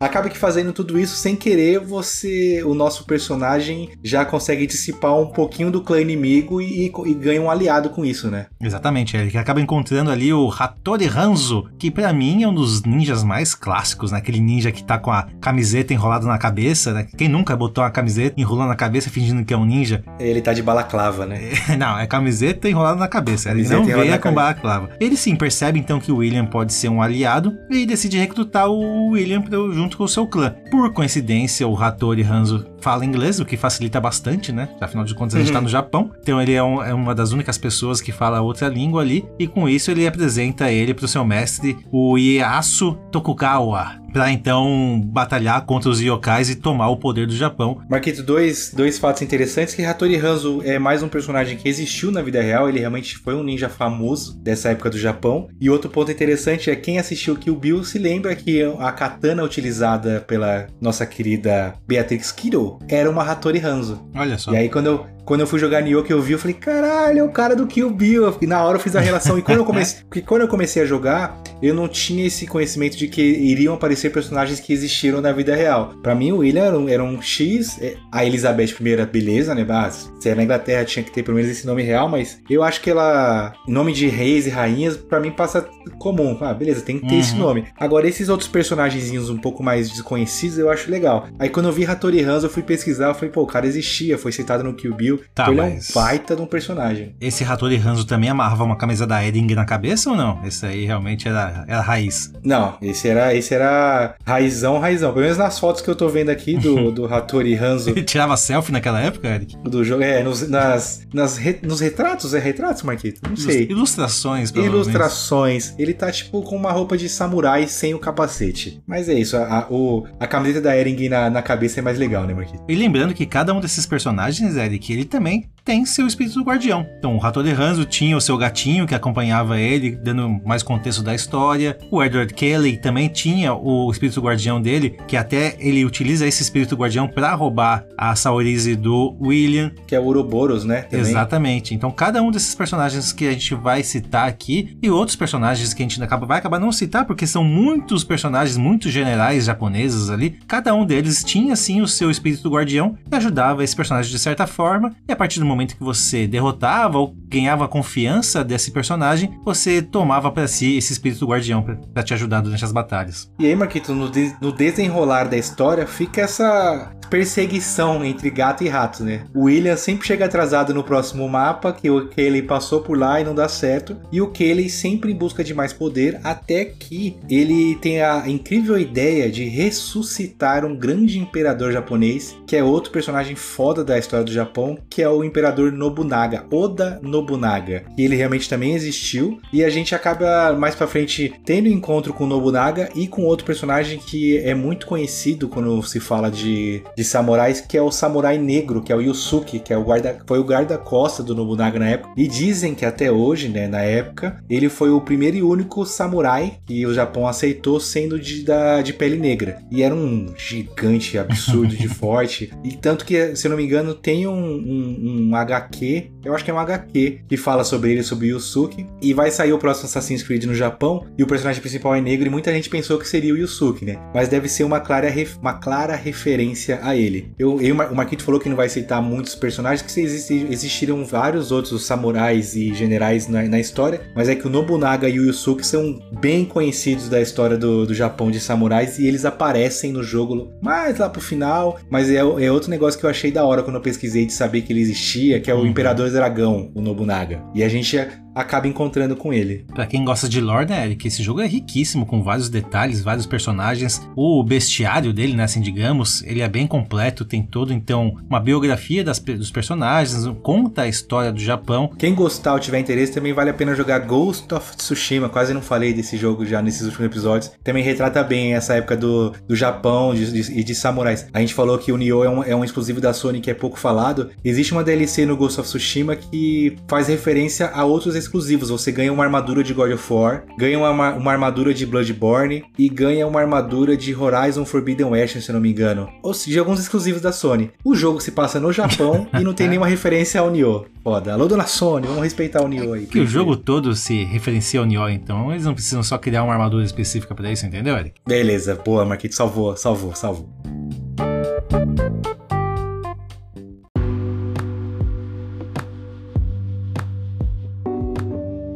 Acaba que fazendo tudo isso sem querer, você, o nosso personagem já consegue dissipar um pouquinho do clã inimigo e, e ganha um aliado com isso, né? Exatamente, Eric. Acaba encontrando ali o Hattori Hanzo, que pra mim é um dos ninjas mais clássicos, né? Aquele ninja que tá com a camiseta enrolada na cabeça, né? Quem nunca botou uma camiseta enrolando na cabeça fingindo que é um ninja? Ele tá de balaclava, né? [LAUGHS] não, é camiseta enrolada na cabeça. Ele não venha com balaclava. Ele sim percebe então que o William pode ser um aliado e decide recrutar o William junto com o seu clã. Por coincidência, o Hattori Hanzo fala inglês, o que facilita bastante, né? Afinal de contas, a gente tá no Japão. Então ele é, um, é, uma das únicas pessoas que fala outra língua ali. E com isso ele apresenta ele pro seu mestre, o Ieyasu Tokugawa. Pra então batalhar contra os yokais e tomar o poder do Japão. Marquito, dois, dois fatos interessantes: que Hattori Hanzo é mais um personagem que existiu na vida real, ele realmente foi um ninja famoso dessa época do Japão. E outro ponto interessante é quem assistiu Kill Bill se lembra que a katana utilizada pela nossa querida Beatrix Kiddo era uma Hattori Hanzo. Olha só. E aí quando eu, quando eu fui jogar Nioh que eu vi, eu falei, caralho, é o cara do Kill Bill. E na hora eu fiz a relação. E quando eu comecei, [LAUGHS] porque quando eu comecei a jogar, eu não tinha esse conhecimento de que iriam aparecer personagens que existiram na vida real. Para mim, o William era um, era um, X, a Elizabeth I, beleza, né? Mas, se é na Inglaterra, tinha que ter pelo menos esse nome real, mas eu acho que ela, nome de reis e rainhas, para mim passa comum. Ah, beleza, tem que ter uhum. esse nome. Agora, esses outros personagens um pouco mais desconhecidos, eu acho legal. Aí quando eu vi Hattori Hanzo, eu fui pesquisar, eu falei, pô, o cara existia, foi citado no Kill Bill. Tá, então, ele mas... é um baita de um personagem. Esse Hattori Hanzo também amarrava uma camisa da Ering na cabeça ou não? Esse aí realmente era, era raiz. Não, esse era, esse era raizão, raizão. Pelo menos nas fotos que eu tô vendo aqui do, [LAUGHS] do Hattori Hanzo. Ele tirava selfie naquela época, Eric? Do jogo, é, nos, nas, nas re, nos retratos, é retratos, Marquito? Não sei. Ilustrações, Ilustrações. Ele tá tipo com uma roupa de samurai sem o capacete. Mas é isso, a, a, o, a camiseta da Ering na, na cabeça é mais legal, né, Marquito? E lembrando que cada um desses personagens, Eric, ele também tem seu espírito guardião. Então, o Hattori Hanzo tinha o seu gatinho que acompanhava ele, dando mais contexto da história. O Edward Kelly também tinha o espírito guardião dele, que até ele utiliza esse espírito guardião para roubar a Saorize do William. Que é o Ouroboros, né? Também. Exatamente. Então, cada um desses personagens que a gente vai citar aqui e outros personagens que a gente acaba, vai acabar não citar, porque são muitos personagens, muitos generais japoneses ali, cada um deles tinha sim o seu espírito guardião e ajudava esse personagem de certa forma. E a partir do momento momento que você derrotava ou ganhava a confiança desse personagem, você tomava para si esse espírito guardião para te ajudar durante as batalhas. E aí, Marquito, no, de no desenrolar da história fica essa perseguição entre gato e rato, né? O William sempre chega atrasado no próximo mapa, que o Kelly passou por lá e não dá certo, e o Kelly sempre em busca de mais poder, até que ele tem a incrível ideia de ressuscitar um grande imperador japonês, que é outro personagem foda da história do Japão, que é o imperador Imperador Nobunaga, Oda Nobunaga. E ele realmente também existiu. E a gente acaba mais pra frente tendo encontro com Nobunaga e com outro personagem que é muito conhecido quando se fala de, de samurais, que é o samurai negro, que é o Yusuke, que é o guarda, foi o guarda-costa do Nobunaga na época. E dizem que até hoje, né, na época, ele foi o primeiro e único samurai que o Japão aceitou sendo de, da, de pele negra. E era um gigante absurdo de [LAUGHS] forte. E tanto que, se não me engano, tem um, um, um, HQ, eu acho que é um HQ, que fala sobre ele, sobre Yusuke. E vai sair o próximo Assassin's Creed no Japão. E o personagem principal é negro. E muita gente pensou que seria o Yusuke, né? Mas deve ser uma clara, uma clara referência a ele. Eu, eu, o Marquito falou que não vai citar muitos personagens, que existiram vários outros samurais e generais na, na história. Mas é que o Nobunaga e o Yusuke são bem conhecidos da história do, do Japão de samurais. E eles aparecem no jogo mais lá pro final. Mas é, é outro negócio que eu achei da hora quando eu pesquisei de saber que ele existia, que é o uhum. Imperador Dragão, o Nobunaga. E a gente acaba encontrando com ele. Para quem gosta de lore, né, Eric, esse jogo é riquíssimo, com vários detalhes, vários personagens. O bestiário dele, né, assim, digamos, ele é bem completo, tem todo, então, uma biografia das, dos personagens, conta a história do Japão. Quem gostar ou tiver interesse, também vale a pena jogar Ghost of Tsushima, quase não falei desse jogo já nesses últimos episódios. Também retrata bem essa época do, do Japão e de, de, de, samurais. A gente falou que o Nioh é um, é um exclusivo da Sony que é pouco falado. Existe uma DLC no Ghost of Tsushima que faz referência a outros exclusivos. Você ganha uma armadura de God of War, ganha uma, uma armadura de Bloodborne e ganha uma armadura de Horizon Forbidden West, se eu não me engano. Ou seja, alguns exclusivos da Sony. O jogo se passa no Japão [LAUGHS] e não tem nenhuma referência ao Nioh. Foda. Alô, dona Sony, vamos respeitar o Nioh aí. Que o jogo todo se referencia ao Nioh, então eles não precisam só criar uma armadura específica para isso, entendeu, Eric? Beleza, boa, Marquito, salvou, salvou, salvou.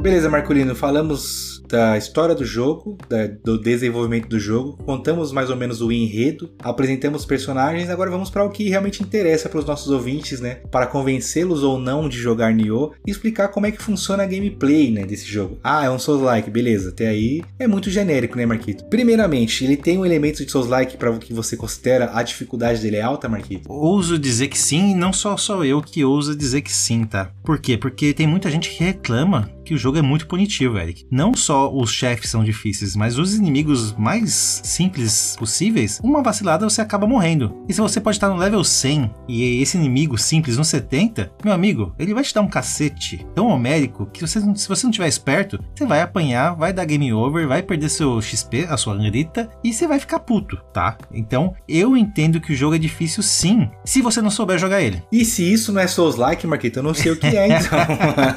Beleza, Marcolino, falamos da história do jogo, da, do desenvolvimento do jogo, contamos mais ou menos o enredo, apresentamos personagens, agora vamos para o que realmente interessa para os nossos ouvintes, né? Para convencê-los ou não de jogar Nioh e explicar como é que funciona a gameplay, né, desse jogo. Ah, é um Souls-like, beleza, até aí é muito genérico, né, Marquito? Primeiramente, ele tem um elemento de Souls-like para o que você considera a dificuldade dele é alta, Marquito? Ouso dizer que sim, e não só só eu que ouso dizer que sim, tá? Por quê? Porque tem muita gente que reclama que o jogo é muito punitivo, Eric. Não só os chefes são difíceis, mas os inimigos mais simples possíveis, uma vacilada você acaba morrendo. E se você pode estar no level 100 e esse inimigo simples no 70, meu amigo, ele vai te dar um cacete tão homérico que você, se você não tiver esperto, você vai apanhar, vai dar game over, vai perder seu XP, a sua grita e você vai ficar puto, tá? Então, eu entendo que o jogo é difícil sim, se você não souber jogar ele. E se isso não é Souls-like, Marquito, eu não sei o que é então.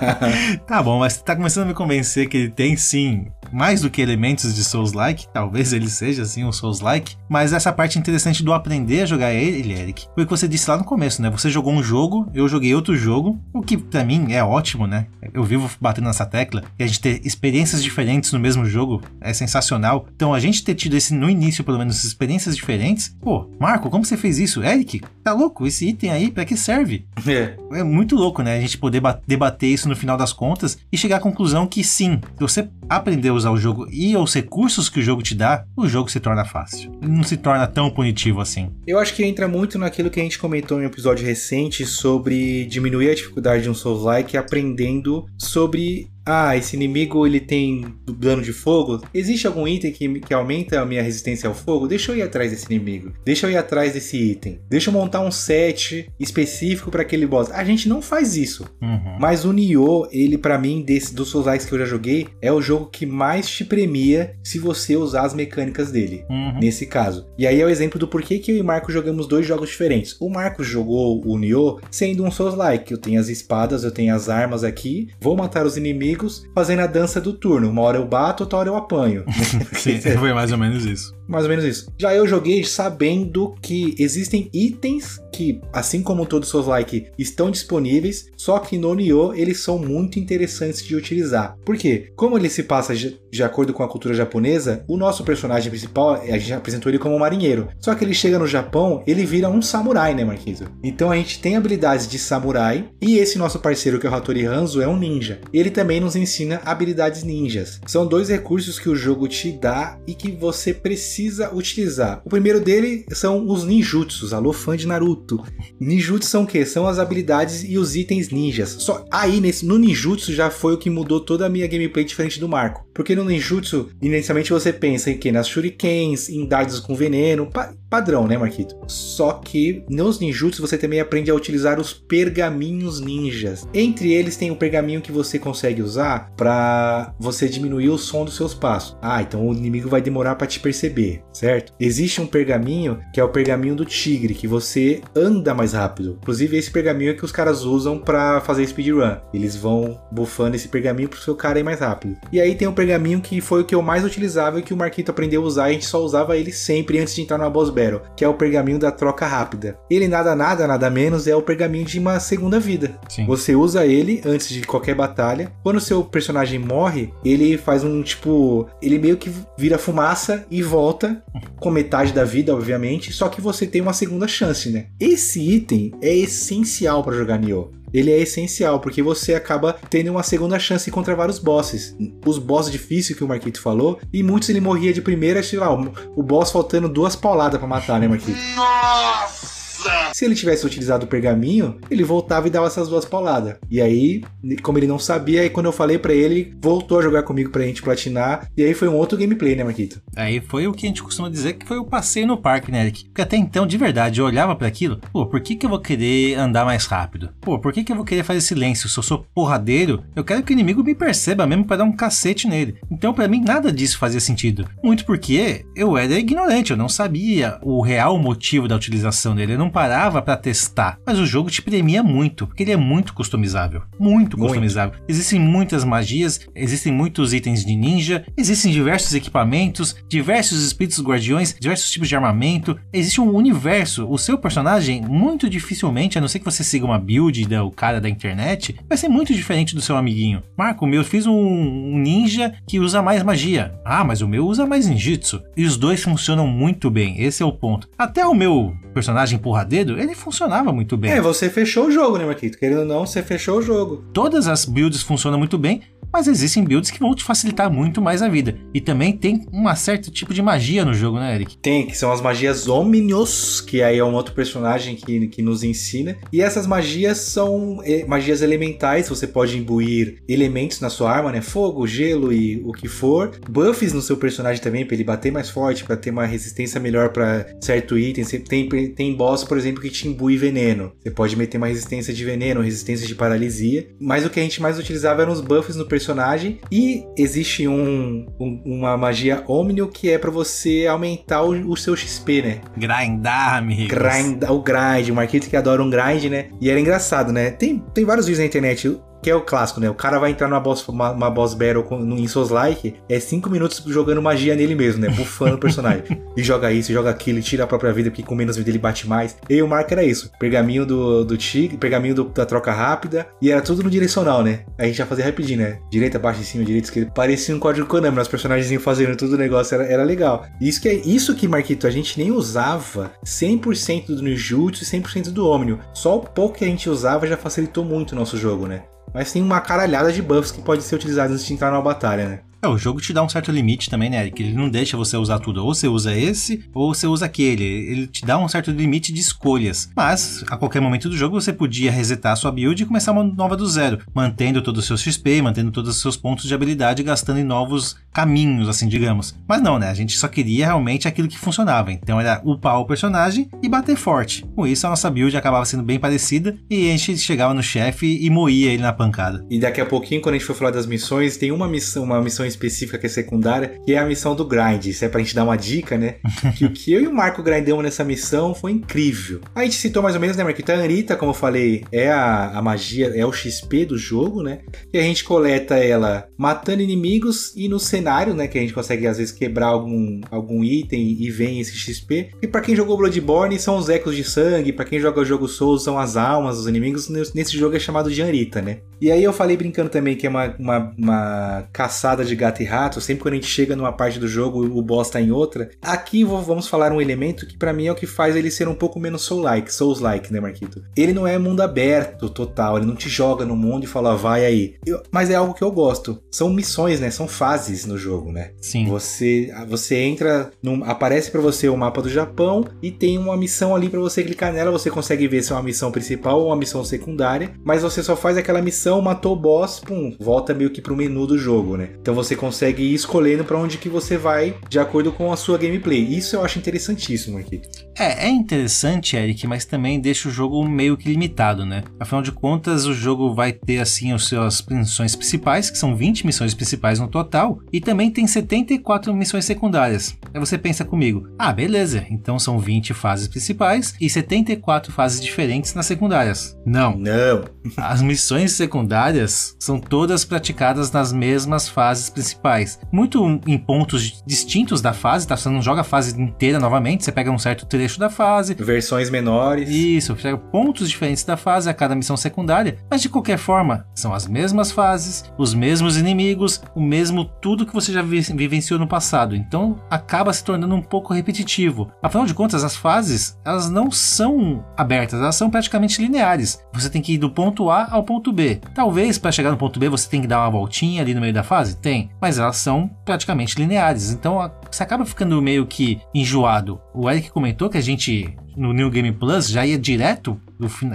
[LAUGHS] tá bom, mas tá começando a me convencer que ele tem sim mais do que elementos de Souls-like, talvez ele seja assim um Souls-like, mas essa parte interessante do aprender a jogar ele, Eric, foi o que você disse lá no começo, né? Você jogou um jogo, eu joguei outro jogo, o que para mim é ótimo, né? Eu vivo batendo nessa tecla, e a gente ter experiências diferentes no mesmo jogo é sensacional. Então a gente ter tido esse no início, pelo menos, experiências diferentes, pô, Marco, como você fez isso? Eric, tá louco? Esse item aí, para que serve? É. é muito louco, né? A gente poder debater isso no final das contas e chegar à conclusão que sim, se você aprender a usar o jogo e os recursos que o jogo te dá, o jogo se torna fácil. Não se torna tão punitivo assim. Eu acho que entra muito naquilo que a gente comentou em um episódio recente sobre diminuir a dificuldade de um Souls-like aprendendo sobre ah, esse inimigo ele tem dano de fogo. Existe algum item que, que aumenta a minha resistência ao fogo? Deixa eu ir atrás desse inimigo. Deixa eu ir atrás desse item. Deixa eu montar um set específico para aquele boss. A gente não faz isso. Uhum. Mas o Nioh, ele para mim, desse, dos Souls que eu já joguei, é o jogo que mais te premia se você usar as mecânicas dele. Uhum. Nesse caso. E aí é o exemplo do porquê que eu e o Marco jogamos dois jogos diferentes. O Marco jogou o Nioh sendo um Souls-like. Eu tenho as espadas, eu tenho as armas aqui. Vou matar os inimigos inimigos fazendo a dança do turno. Uma hora eu bato, outra hora eu apanho. [LAUGHS] Sim, foi mais ou menos isso. Mais ou menos isso. Já eu joguei sabendo que existem itens que, assim como todos os seus like, estão disponíveis, só que no Nioh eles são muito interessantes de utilizar. Por quê? Como ele se passa de, acordo com a cultura japonesa, o nosso personagem principal, a gente apresentou ele como um marinheiro. Só que ele chega no Japão, ele vira um samurai, né, Marquinhos? Então a gente tem habilidades de samurai e esse nosso parceiro, que é o Hattori Hanzo, é um ninja. Ele também nos ensina habilidades ninjas. São dois recursos que o jogo te dá e que você precisa precisa utilizar. O primeiro dele são os ninjutsus. Alô, fã de Naruto. Ninjutsu são o quê? São as habilidades e os itens ninjas. Só aí, nesse, no ninjutsu, já foi o que mudou toda a minha gameplay diferente do Marco. Porque no ninjutsu, inicialmente você pensa em que? Nas shurikens, em dardos com veneno, padrão, né, Marquito? Só que nos ninjutsu você também aprende a utilizar os pergaminhos ninjas. Entre eles tem o pergaminho que você consegue usar para você diminuir o som dos seus passos. Ah, então o inimigo vai demorar para te perceber, certo? Existe um pergaminho que é o pergaminho do tigre, que você anda mais rápido. Inclusive esse pergaminho é que os caras usam para fazer speedrun. Eles vão bufando esse pergaminho pro seu cara ir mais rápido. E aí tem o pergaminho que foi o que eu mais utilizava e que o Marquito aprendeu a usar, a gente só usava ele sempre antes de entrar na boss battle, que é o pergaminho da troca rápida. Ele nada nada, nada menos é o pergaminho de uma segunda vida. Sim. Você usa ele antes de qualquer batalha. Quando seu personagem morre, ele faz um tipo, ele meio que vira fumaça e volta com metade da vida, obviamente, só que você tem uma segunda chance, né? Esse item é essencial para jogar Nioh ele é essencial, porque você acaba tendo uma segunda chance contra vários bosses. Os bosses difíceis que o Marquito falou, e muitos ele morria de primeira, sei lá, o boss faltando duas pauladas para matar, né, Marquito? Nossa! Se ele tivesse utilizado o pergaminho, ele voltava e dava essas duas pauladas. E aí, como ele não sabia, aí quando eu falei para ele, ele voltou a jogar comigo pra gente platinar. E aí foi um outro gameplay, né, Marquito? Aí foi o que a gente costuma dizer que foi o passeio no parque, né, Eric? Porque até então, de verdade, eu olhava para aquilo, pô, por que, que eu vou querer andar mais rápido? Pô, por que, que eu vou querer fazer silêncio? Se eu sou porradeiro, eu quero que o inimigo me perceba mesmo para dar um cacete nele. Então, para mim, nada disso fazia sentido. Muito porque eu era ignorante, eu não sabia o real motivo da utilização dele. Eu não parava para testar, mas o jogo te premia muito, porque ele é muito customizável, muito customizável. Muito. Existem muitas magias, existem muitos itens de ninja, existem diversos equipamentos, diversos espíritos guardiões, diversos tipos de armamento. Existe um universo. O seu personagem, muito dificilmente, a não ser que você siga uma build do cara da internet, vai ser muito diferente do seu amiguinho. Marco, o meu fiz um ninja que usa mais magia. Ah, mas o meu usa mais ninjitsu. E os dois funcionam muito bem. Esse é o ponto. Até o meu personagem porradeiro, ele funcionava muito bem. É, você fechou o jogo, né, Marquito? Querendo ou não, você fechou o jogo. Todas as builds funcionam muito bem, mas existem builds que vão te facilitar muito mais a vida. E também tem um certo tipo de magia no jogo, né, Eric? Tem, que são as magias Omnios, que aí é um outro personagem que, que nos ensina. E essas magias são é, magias elementais, você pode imbuir elementos na sua arma, né? Fogo, gelo e o que for. Buffs no seu personagem também, para ele bater mais forte, para ter uma resistência melhor para certo item. Tem, tem boss, por exemplo, que te imbui veneno. Você pode meter uma resistência de veneno, resistência de paralisia. Mas o que a gente mais utilizava eram os buffs no personagem. E existe um, um uma magia Omnio que é para você aumentar o, o, seu XP, né? Grindar, amigo. Grind, o grind, o Marquito que adora um grind, né? E era engraçado, né? Tem, tem vários vídeos na internet que é o clássico, né? O cara vai entrar numa boss, uma, uma boss battle com, no, em Souls Like, é 5 minutos jogando magia nele mesmo, né? Bufando o personagem. [LAUGHS] e joga isso, joga aquilo, tira a própria vida, porque com menos vida ele bate mais. E o Mark era isso. Pergaminho do, do Tigre, pergaminho do, da troca rápida, e era tudo no direcional, né? A gente já fazia rapidinho, né? Direita, baixo, em cima, direita, esquerda. Parecia um código Konami, os personagens fazendo tudo o negócio, era, era legal. Isso que é isso que, Marquito, a gente nem usava 100% do Ninjutsu e 100% do Omnio. Só o pouco que a gente usava já facilitou muito o nosso jogo, né? Mas tem uma caralhada de buffs que pode ser utilizados antes de entrar numa batalha, né? É, o jogo te dá um certo limite também, né, Eric? Ele não deixa você usar tudo. Ou você usa esse, ou você usa aquele. Ele te dá um certo limite de escolhas. Mas, a qualquer momento do jogo, você podia resetar a sua build e começar uma nova do zero. Mantendo todo o seu XP, mantendo todos os seus pontos de habilidade, gastando em novos caminhos, assim, digamos. Mas não, né? A gente só queria realmente aquilo que funcionava. Então era upar o personagem e bater forte. Com isso, a nossa build acabava sendo bem parecida e a gente chegava no chefe e moía ele na pancada. E daqui a pouquinho, quando a gente for falar das missões, tem uma missão, uma missão específica que é secundária, que é a missão do grind. Isso é pra gente dar uma dica, né? que o que eu e o Marco grindamos nessa missão foi incrível. A gente citou mais ou menos, né, Marco? Então, a Anita, como eu falei, é a, a magia, é o XP do jogo, né? E a gente coleta ela matando inimigos e no cenário, né? Que a gente consegue às vezes quebrar algum, algum item e vem esse XP. E para quem jogou Bloodborne são os ecos de sangue, para quem joga o jogo Souls são as almas dos inimigos. Nesse jogo é chamado de Anita, né? E aí eu falei brincando também que é uma, uma, uma caçada de gato e rato. Sempre quando a gente chega numa parte do jogo, o boss tá em outra. Aqui vamos falar um elemento que para mim é o que faz ele ser um pouco menos soul-like, souls-like, né, Marquito? Ele não é mundo aberto total, ele não te joga no mundo e fala, vai aí. Eu, mas é algo que eu gosto. São missões, né? São fases no jogo, né? Sim. Você, você entra, num, aparece para você o mapa do Japão e tem uma missão ali para você clicar nela. Você consegue ver se é uma missão principal ou uma missão secundária, mas você só faz aquela missão, matou o boss, pum, volta meio que pro menu do jogo, né? Então você consegue ir escolhendo para onde que você vai de acordo com a sua gameplay. Isso eu acho interessantíssimo aqui. É, é interessante, Eric, mas também deixa o jogo meio que limitado, né? Afinal de contas, o jogo vai ter assim as suas missões principais, que são 20 missões principais no total, e também tem 74 missões secundárias. Aí você pensa comigo, ah, beleza, então são 20 fases principais e 74 fases diferentes nas secundárias. Não. Não. As missões secundárias são todas praticadas nas mesmas fases principais. Muito em pontos distintos da fase, tá? Você não joga a fase inteira novamente, você pega um certo trecho da fase. Versões menores. Isso, pega pontos diferentes da fase a cada missão secundária, mas de qualquer forma, são as mesmas fases, os mesmos inimigos, o mesmo tudo que você já vivenciou no passado. Então acaba se tornando um pouco repetitivo. Afinal de contas, as fases, elas não são abertas, elas são praticamente lineares. Você tem que ir do ponto A ao ponto B. Talvez para chegar no ponto B você tenha que dar uma voltinha ali no meio da fase, tem, mas elas são praticamente lineares. Então você acaba ficando meio que enjoado. O Eric comentou que a gente no New Game Plus já ia direto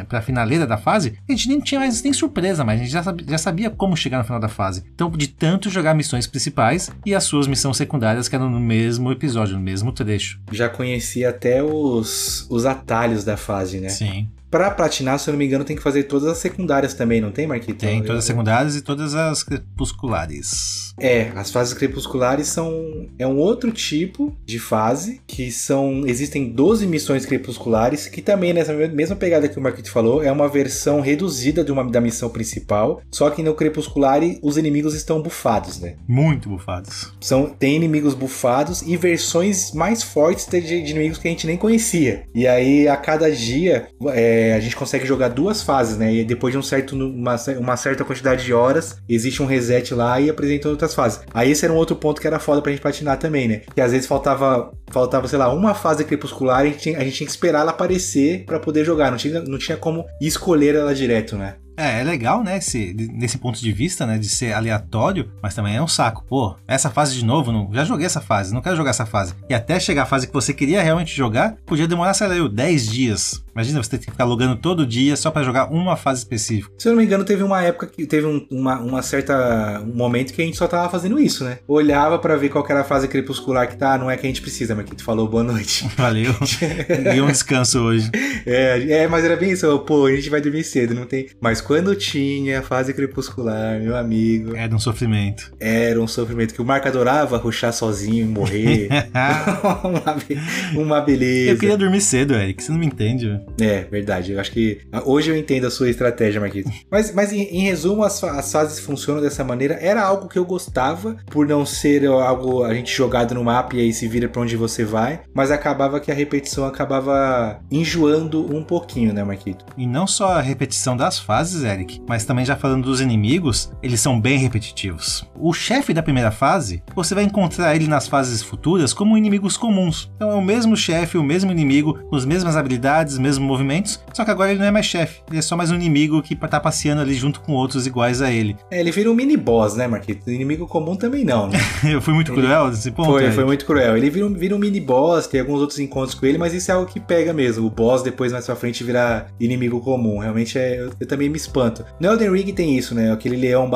para a finaleira da fase, a gente nem tinha mais nem surpresa, mas a gente já sabia, já sabia, como chegar no final da fase. Então, de tanto jogar missões principais e as suas missões secundárias que eram no mesmo episódio, no mesmo trecho. Já conhecia até os, os atalhos da fase, né? Sim. Pra platinar, se eu não me engano, tem que fazer todas as secundárias também, não tem, Marquito? Tem todas as secundárias e todas as crepusculares. É, as fases crepusculares são é um outro tipo de fase que são existem 12 missões crepusculares que também nessa mesma pegada que o Marquito falou é uma versão reduzida de uma da missão principal, só que no crepuscular os inimigos estão bufados, né? Muito bufados. São tem inimigos bufados e versões mais fortes de, de inimigos que a gente nem conhecia. E aí a cada dia é, a gente consegue jogar duas fases, né? E depois de um certo uma, uma certa quantidade de horas existe um reset lá e apresenta outras outras fases. Aí esse era um outro ponto que era foda pra gente patinar também, né? Que às vezes faltava, faltava sei lá, uma fase crepuscular e a gente tinha, a gente tinha que esperar ela aparecer para poder jogar. Não tinha, não tinha como escolher ela direto, né? É, é legal, né, esse, desse ponto de vista, né, de ser aleatório, mas também é um saco. Pô, essa fase de novo, não, já joguei essa fase, não quero jogar essa fase. E até chegar a fase que você queria realmente jogar, podia demorar, sei lá, 10 dias. Imagina você ter que ficar logando todo dia só para jogar uma fase específica. Se eu não me engano, teve uma época que teve um, uma, uma certa um momento que a gente só tava fazendo isso, né? Olhava para ver qual era a fase crepuscular que tá, não é que a gente precisa, mas que tu falou boa noite. [LAUGHS] Valeu. [LAUGHS] e um descanso hoje. É, é, mas era bem isso, pô, a gente vai dormir cedo, não tem. Mas quando tinha a fase crepuscular, meu amigo. Era um sofrimento. Era um sofrimento que o Marco adorava ruxar sozinho e morrer. [LAUGHS] [LAUGHS] uma, uma beleza. Eu queria dormir cedo, Eric, você não me entende, velho. É, verdade. Eu acho que hoje eu entendo a sua estratégia, Marquito. Mas, mas em, em resumo, as, as, fases funcionam dessa maneira. Era algo que eu gostava, por não ser algo a gente jogado no mapa e aí se vira para onde você vai. Mas acabava que a repetição acabava enjoando um pouquinho, né, Marquito? E não só a repetição das fases, Eric, mas também já falando dos inimigos, eles são bem repetitivos. O chefe da primeira fase, você vai encontrar ele nas fases futuras como inimigos comuns. Então é o mesmo chefe, o mesmo inimigo, com as mesmas habilidades, mesmos movimentos, só que agora ele não é mais chefe, ele é só mais um inimigo que tá passeando ali junto com outros iguais a ele. É, ele vira um mini boss, né, Marquito? Inimigo comum também não, né? [LAUGHS] Eu fui muito ele... cruel nesse ponto. Foi, foi muito cruel. Ele vira um, vira um mini boss, tem alguns outros encontros com ele, mas isso é algo que pega mesmo. O boss depois mais pra frente virar inimigo comum. Realmente é. Eu, eu também me espanto. No Elden Ring tem isso, né? Aquele leão,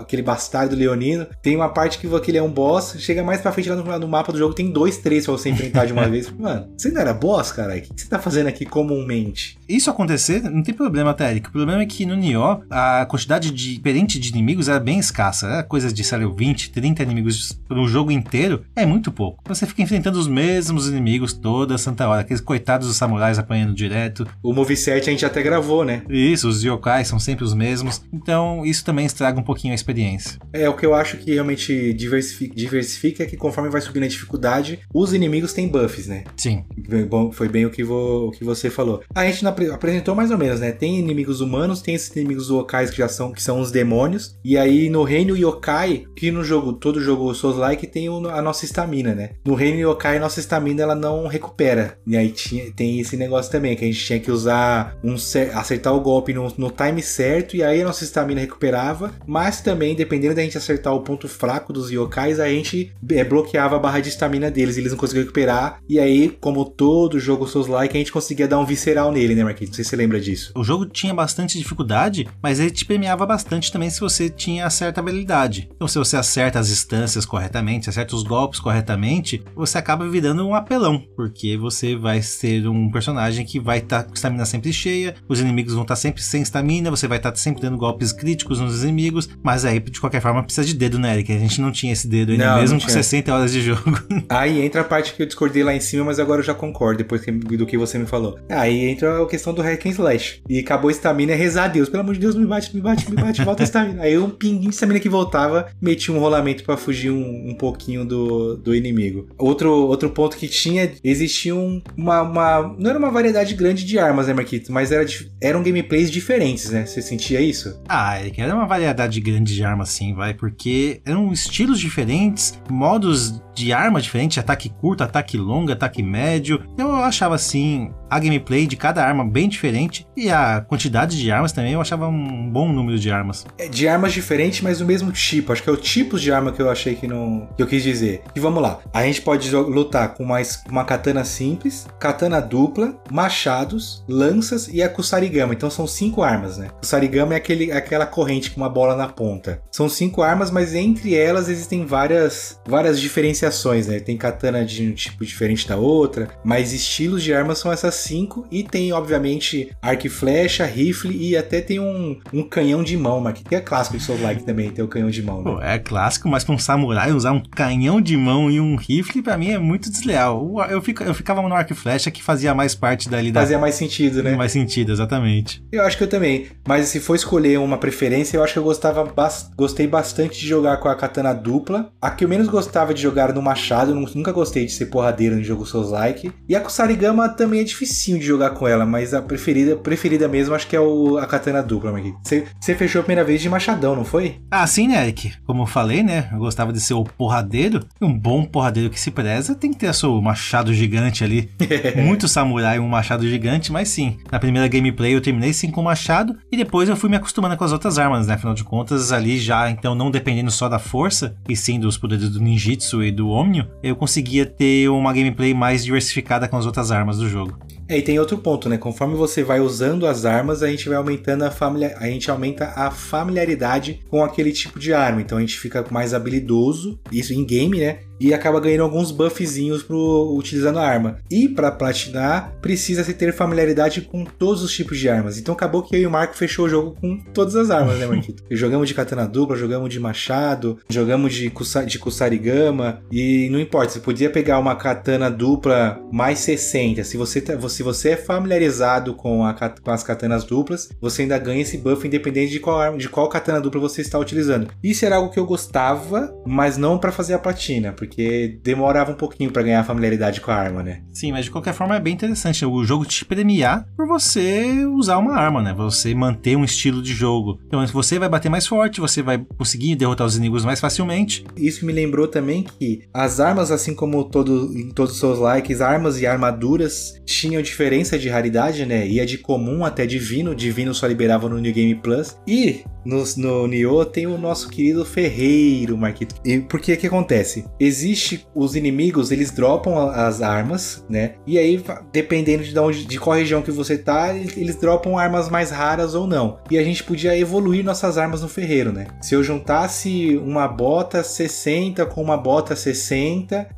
aquele bastardo leonino. Tem uma parte que aquele é um boss, chega mais pra frente lá no, no mapa do jogo, tem dois, três pra você enfrentar de uma [LAUGHS] vez. Mano, você não era boss, cara? O que você tá fazendo aqui comumente? Isso acontecer, não tem problema, até, Eric. O problema é que no Nioh, a quantidade de, diferente de inimigos era bem escassa. Era coisa de, sei lá, 20, 30 inimigos no jogo inteiro. É muito pouco. Você fica enfrentando os mesmos inimigos toda santa hora. Aqueles coitados dos samurais apanhando direto. O moveset a gente até gravou, né? Isso, os yokais são sempre os mesmos. Então, isso também estraga um pouquinho a experiência. É, o que eu acho que realmente diversifica, diversifica é que conforme vai subindo a dificuldade, os inimigos têm buffs, né? Sim. Bom, foi bem o que, vo, o que você falou. A gente apresentou mais ou menos, né? Tem inimigos humanos, tem esses inimigos yokais que já são, que são os demônios. E aí no reino yokai, que no jogo, todo jogo Souls-like tem a nossa estamina, né? No reino yokai, a nossa estamina ela não recupera. E aí tinha, tem esse negócio também, que a gente tinha que usar um cer- acertar o golpe no, no time certo, e aí a nossa estamina recuperava. Mas também, dependendo da gente acertar o ponto fraco dos yokais, a gente é, bloqueava a barra de estamina deles, eles não conseguiam recuperar. E aí, como todo jogo Souls-like, a gente conseguia dar um visceral nele, né, Marquinhos? Não sei se você lembra disso. O jogo tinha bastante dificuldade, mas ele te premiava bastante também se você tinha certa habilidade. Então, se você acerta as instâncias corretamente, acerta os golpes corretamente, você acaba virando um apelão, porque você vai ser um personagem que vai estar com estamina sempre cheia, os inimigos vão estar sempre sem estamina, você vai estar sempre dando golpes críticos nos inimigos, mas aí, de qualquer forma, precisa de dedo, né, Eric? A gente não tinha esse dedo ainda, Não, mesmo não com tinha. 60 horas de jogo. [LAUGHS] Aí entra a parte que eu discordei lá em cima, mas agora eu já concordo, depois do que você me falou. Aí entra a questão do hack and slash. E acabou a estamina é rezar a Deus. Pelo amor de Deus, me bate, me bate, me bate, volta a estamina. Aí um pinguinho de estamina que voltava, metia um rolamento pra fugir um, um pouquinho do, do inimigo. Outro, outro ponto que tinha, existia um- uma, uma... Não era uma variedade grande de armas, né, Marquito? Mas era, eram gameplays diferentes, né? Você sentia isso? Ah, Eric, era uma variedade grande de armas, sim, vai, porque eram estilos diferentes, modos de arma diferentes, ataque curto, ataque longo, ataque médio. Eu achava assim a gameplay de cada arma bem diferente e a quantidade de armas também eu achava um bom número de armas. É, de armas diferentes, mas do mesmo tipo. Acho que é o tipo de arma que eu achei que não. que eu quis dizer. E vamos lá. A gente pode lutar com uma, es- uma katana simples, katana dupla, machados, lanças e a kusarigama. Então são cinco armas, né? Kusarigama é aquele, aquela corrente com uma bola na ponta. São cinco armas, mas entre elas existem várias, várias diferenciações, né? Tem katana de um tipo diferente da outra, mas estilos de armas são essas cinco. E tem, obviamente, arco e flecha, rifle e até tem um, um canhão de mão, mas que é clássico de Soul Like também, ter o canhão de mão, né? Pô, é clássico, mas pra um samurai usar um canhão de mão e um rifle pra mim é muito desleal. Eu, fico, eu ficava no arco e flecha que fazia mais parte dali da Fazia mais sentido, né? mais sentido, exatamente. Eu acho que eu também. Mas se for escolher uma preferência, eu acho que eu gostava bas- gostei bastante de jogar com a katana dupla. A que eu menos gostava de jogar no machado, eu nu- nunca gostei de ser porradeiro no jogo Souls Like. E a Kusarigama também é dificinho de jogar com ela, mas a preferida, preferida mesmo acho que é o, a katana dupla. Você você fechou a primeira vez de machadão, não foi? Ah, sim, né, Eric? Como eu falei, né? Eu gostava de ser o porradeiro. E um bom porradeiro que se preza tem que ter seu machado gigante ali. [LAUGHS] Muito samurai, um machado gigante, mas sim. Na primeira gameplay eu terminei sim com o machado. E depois eu fui me acostumando com as outras armas, né? Afinal de contas, ali já, então, não dependendo só da força, e sim dos poderes do ninjitsu e do omnio, eu conseguia ter uma gameplay mais diversificada com as outras armas do jogo. É, e tem outro ponto, né? Conforme você vai usando as armas, a gente vai aumentando a família, a gente aumenta a familiaridade com aquele tipo de arma. Então a gente fica mais habilidoso, isso em game, né? E acaba ganhando alguns buffzinhos pro utilizando a arma. E para platinar, precisa se ter familiaridade com todos os tipos de armas. Então acabou que eu e o Marco fechou o jogo com todas as armas, né, Marquito? [LAUGHS] jogamos de katana dupla, jogamos de machado, jogamos de, kusa, de kusarigama e não importa, você podia pegar uma katana dupla mais 60. Se você tá, se você é familiarizado com, a, com as katanas duplas, você ainda ganha esse buff independente de qual arma, de qual katana dupla você está utilizando. Isso era algo que eu gostava, mas não para fazer a platina, porque demorava um pouquinho para ganhar familiaridade com a arma, né? Sim, mas de qualquer forma é bem interessante o jogo te premiar por você usar uma arma, né? Você manter um estilo de jogo. Então, você vai bater mais forte, você vai conseguir derrotar os inimigos mais facilmente. Isso me lembrou também que as armas, assim como todo, em todos os seus likes, armas e armaduras tinham diferença de raridade, né? Ia de comum até divino. Divino só liberava no New Game Plus. E no, no Nioh tem o nosso querido Ferreiro, Marquito. E por que que acontece? Existe os inimigos, eles dropam as armas, né? E aí, dependendo de, onde, de qual região que você tá, eles eles dropam armas mais raras ou não. E a gente podia evoluir nossas armas no ferreiro, né? Se eu juntasse uma bota 60 com uma bota 60,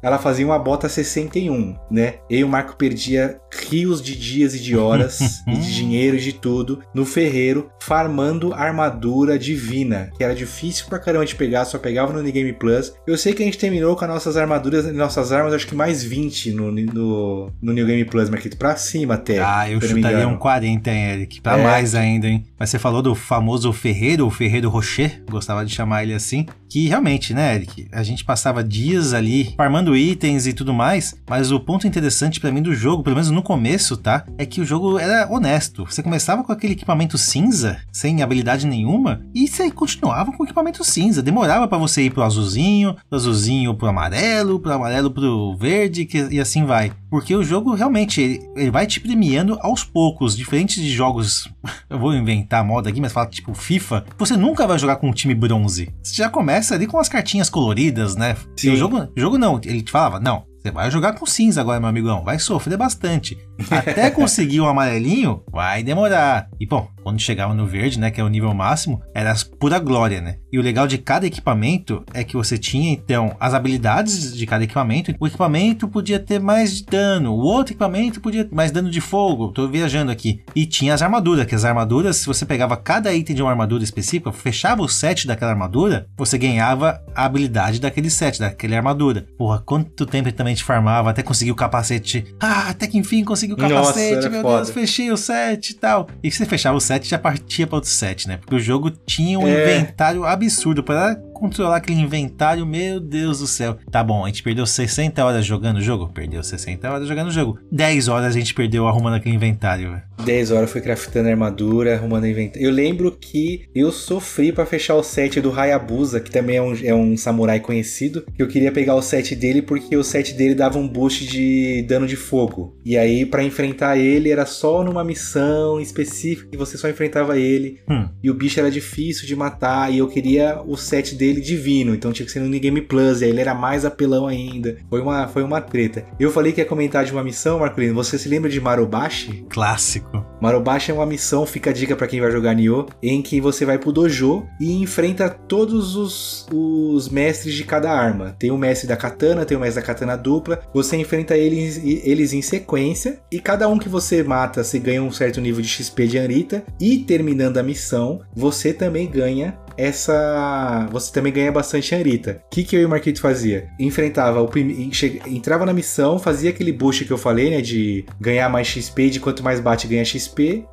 ela fazia uma bota 61, né? Eu e o Marco perdia rios de dias e de horas, [LAUGHS] e de dinheiro e de tudo, no ferreiro, farmando armadura divina, que era difícil pra caramba de pegar, só pegava no New Game Plus. Eu sei que a gente terminou com as nossas armaduras e nossas armas, acho que mais 20 no, no, no New Game Plus, Marquito, pra cima até. Ah, eu chutaria um 40, hein, Eric, pra é. mais ainda, hein? Mas você falou do famoso ferreiro, o ferreiro Rocher, gostava de chamar ele assim, que realmente, né, Eric, a gente passava dias ali farmando itens e tudo mais, mas o ponto interessante para mim do jogo, pelo menos no começo, tá, é que o jogo era honesto. Você começava com aquele equipamento cinza, sem habilidade nenhuma, e você continuava com o equipamento cinza. Demorava para você ir pro azulzinho, pro azulzinho pro amarelo, pro amarelo pro verde, que, e assim vai. Porque o jogo realmente ele, ele vai te premiando aos poucos, diferente de jogos. [LAUGHS] Eu vou inventar a moda aqui, mas fala tipo FIFA. Você nunca vai jogar com um time bronze. Você já começa ali com as cartinhas coloridas, né? Sim. E o jogo, o jogo não, ele te falava, não, você vai jogar com cinza agora, meu amigão. Vai sofrer bastante. Até conseguir um amarelinho, vai demorar. E bom, quando chegava no verde, né, que é o nível máximo, era pura glória, né? E o legal de cada equipamento é que você tinha então as habilidades de cada equipamento. O equipamento podia ter mais dano, o outro equipamento podia ter mais dano de fogo. Tô viajando aqui. E tinha as armaduras, que as armaduras, se você pegava cada item de uma armadura específica, fechava o set daquela armadura, você ganhava a habilidade daquele set, daquela armadura. Porra, quanto tempo também te farmava até conseguir o capacete. Ah, até que enfim consegui o capacete, Nossa, meu foda. Deus, fechei o set e tal. E se você fechava o set, já partia para outro set, né? Porque o jogo tinha um é. inventário absurdo para controlar aquele inventário, meu Deus do céu. Tá bom, a gente perdeu 60 horas jogando o jogo? Perdeu 60 horas jogando o jogo. 10 horas a gente perdeu arrumando aquele inventário, velho. 10 horas foi craftando armadura, arrumando inventário. Eu lembro que eu sofri para fechar o set do Hayabusa, que também é um, é um samurai conhecido, que eu queria pegar o set dele porque o set dele dava um boost de dano de fogo. E aí, para enfrentar ele, era só numa missão específica que você só enfrentava ele. Hum. E o bicho era difícil de matar, e eu queria o set dele dele divino, então tinha que ser no New Game Plus, e aí ele era mais apelão ainda. Foi uma, foi uma treta. Eu falei que ia comentar de uma missão, Marcolino, você se lembra de Marobashi? Clássico. Marobashi é uma missão, fica a dica para quem vai jogar Nioh, em que você vai pro dojo e enfrenta todos os, os mestres de cada arma. Tem o mestre da katana, tem o mestre da katana dupla, você enfrenta eles, eles em sequência, e cada um que você mata, você ganha um certo nível de XP de Anrita, e terminando a missão, você também ganha essa. Você também ganha bastante Anrita. O que, que eu e o Marquito fazia? Enfrentava o prim... entrava na missão, fazia aquele boost que eu falei, né? De ganhar mais XP, de quanto mais bate ganha XP.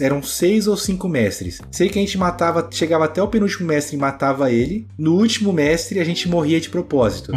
Eram seis ou cinco mestres. Sei que a gente matava, chegava até o penúltimo mestre e matava ele. No último mestre, a gente morria de propósito.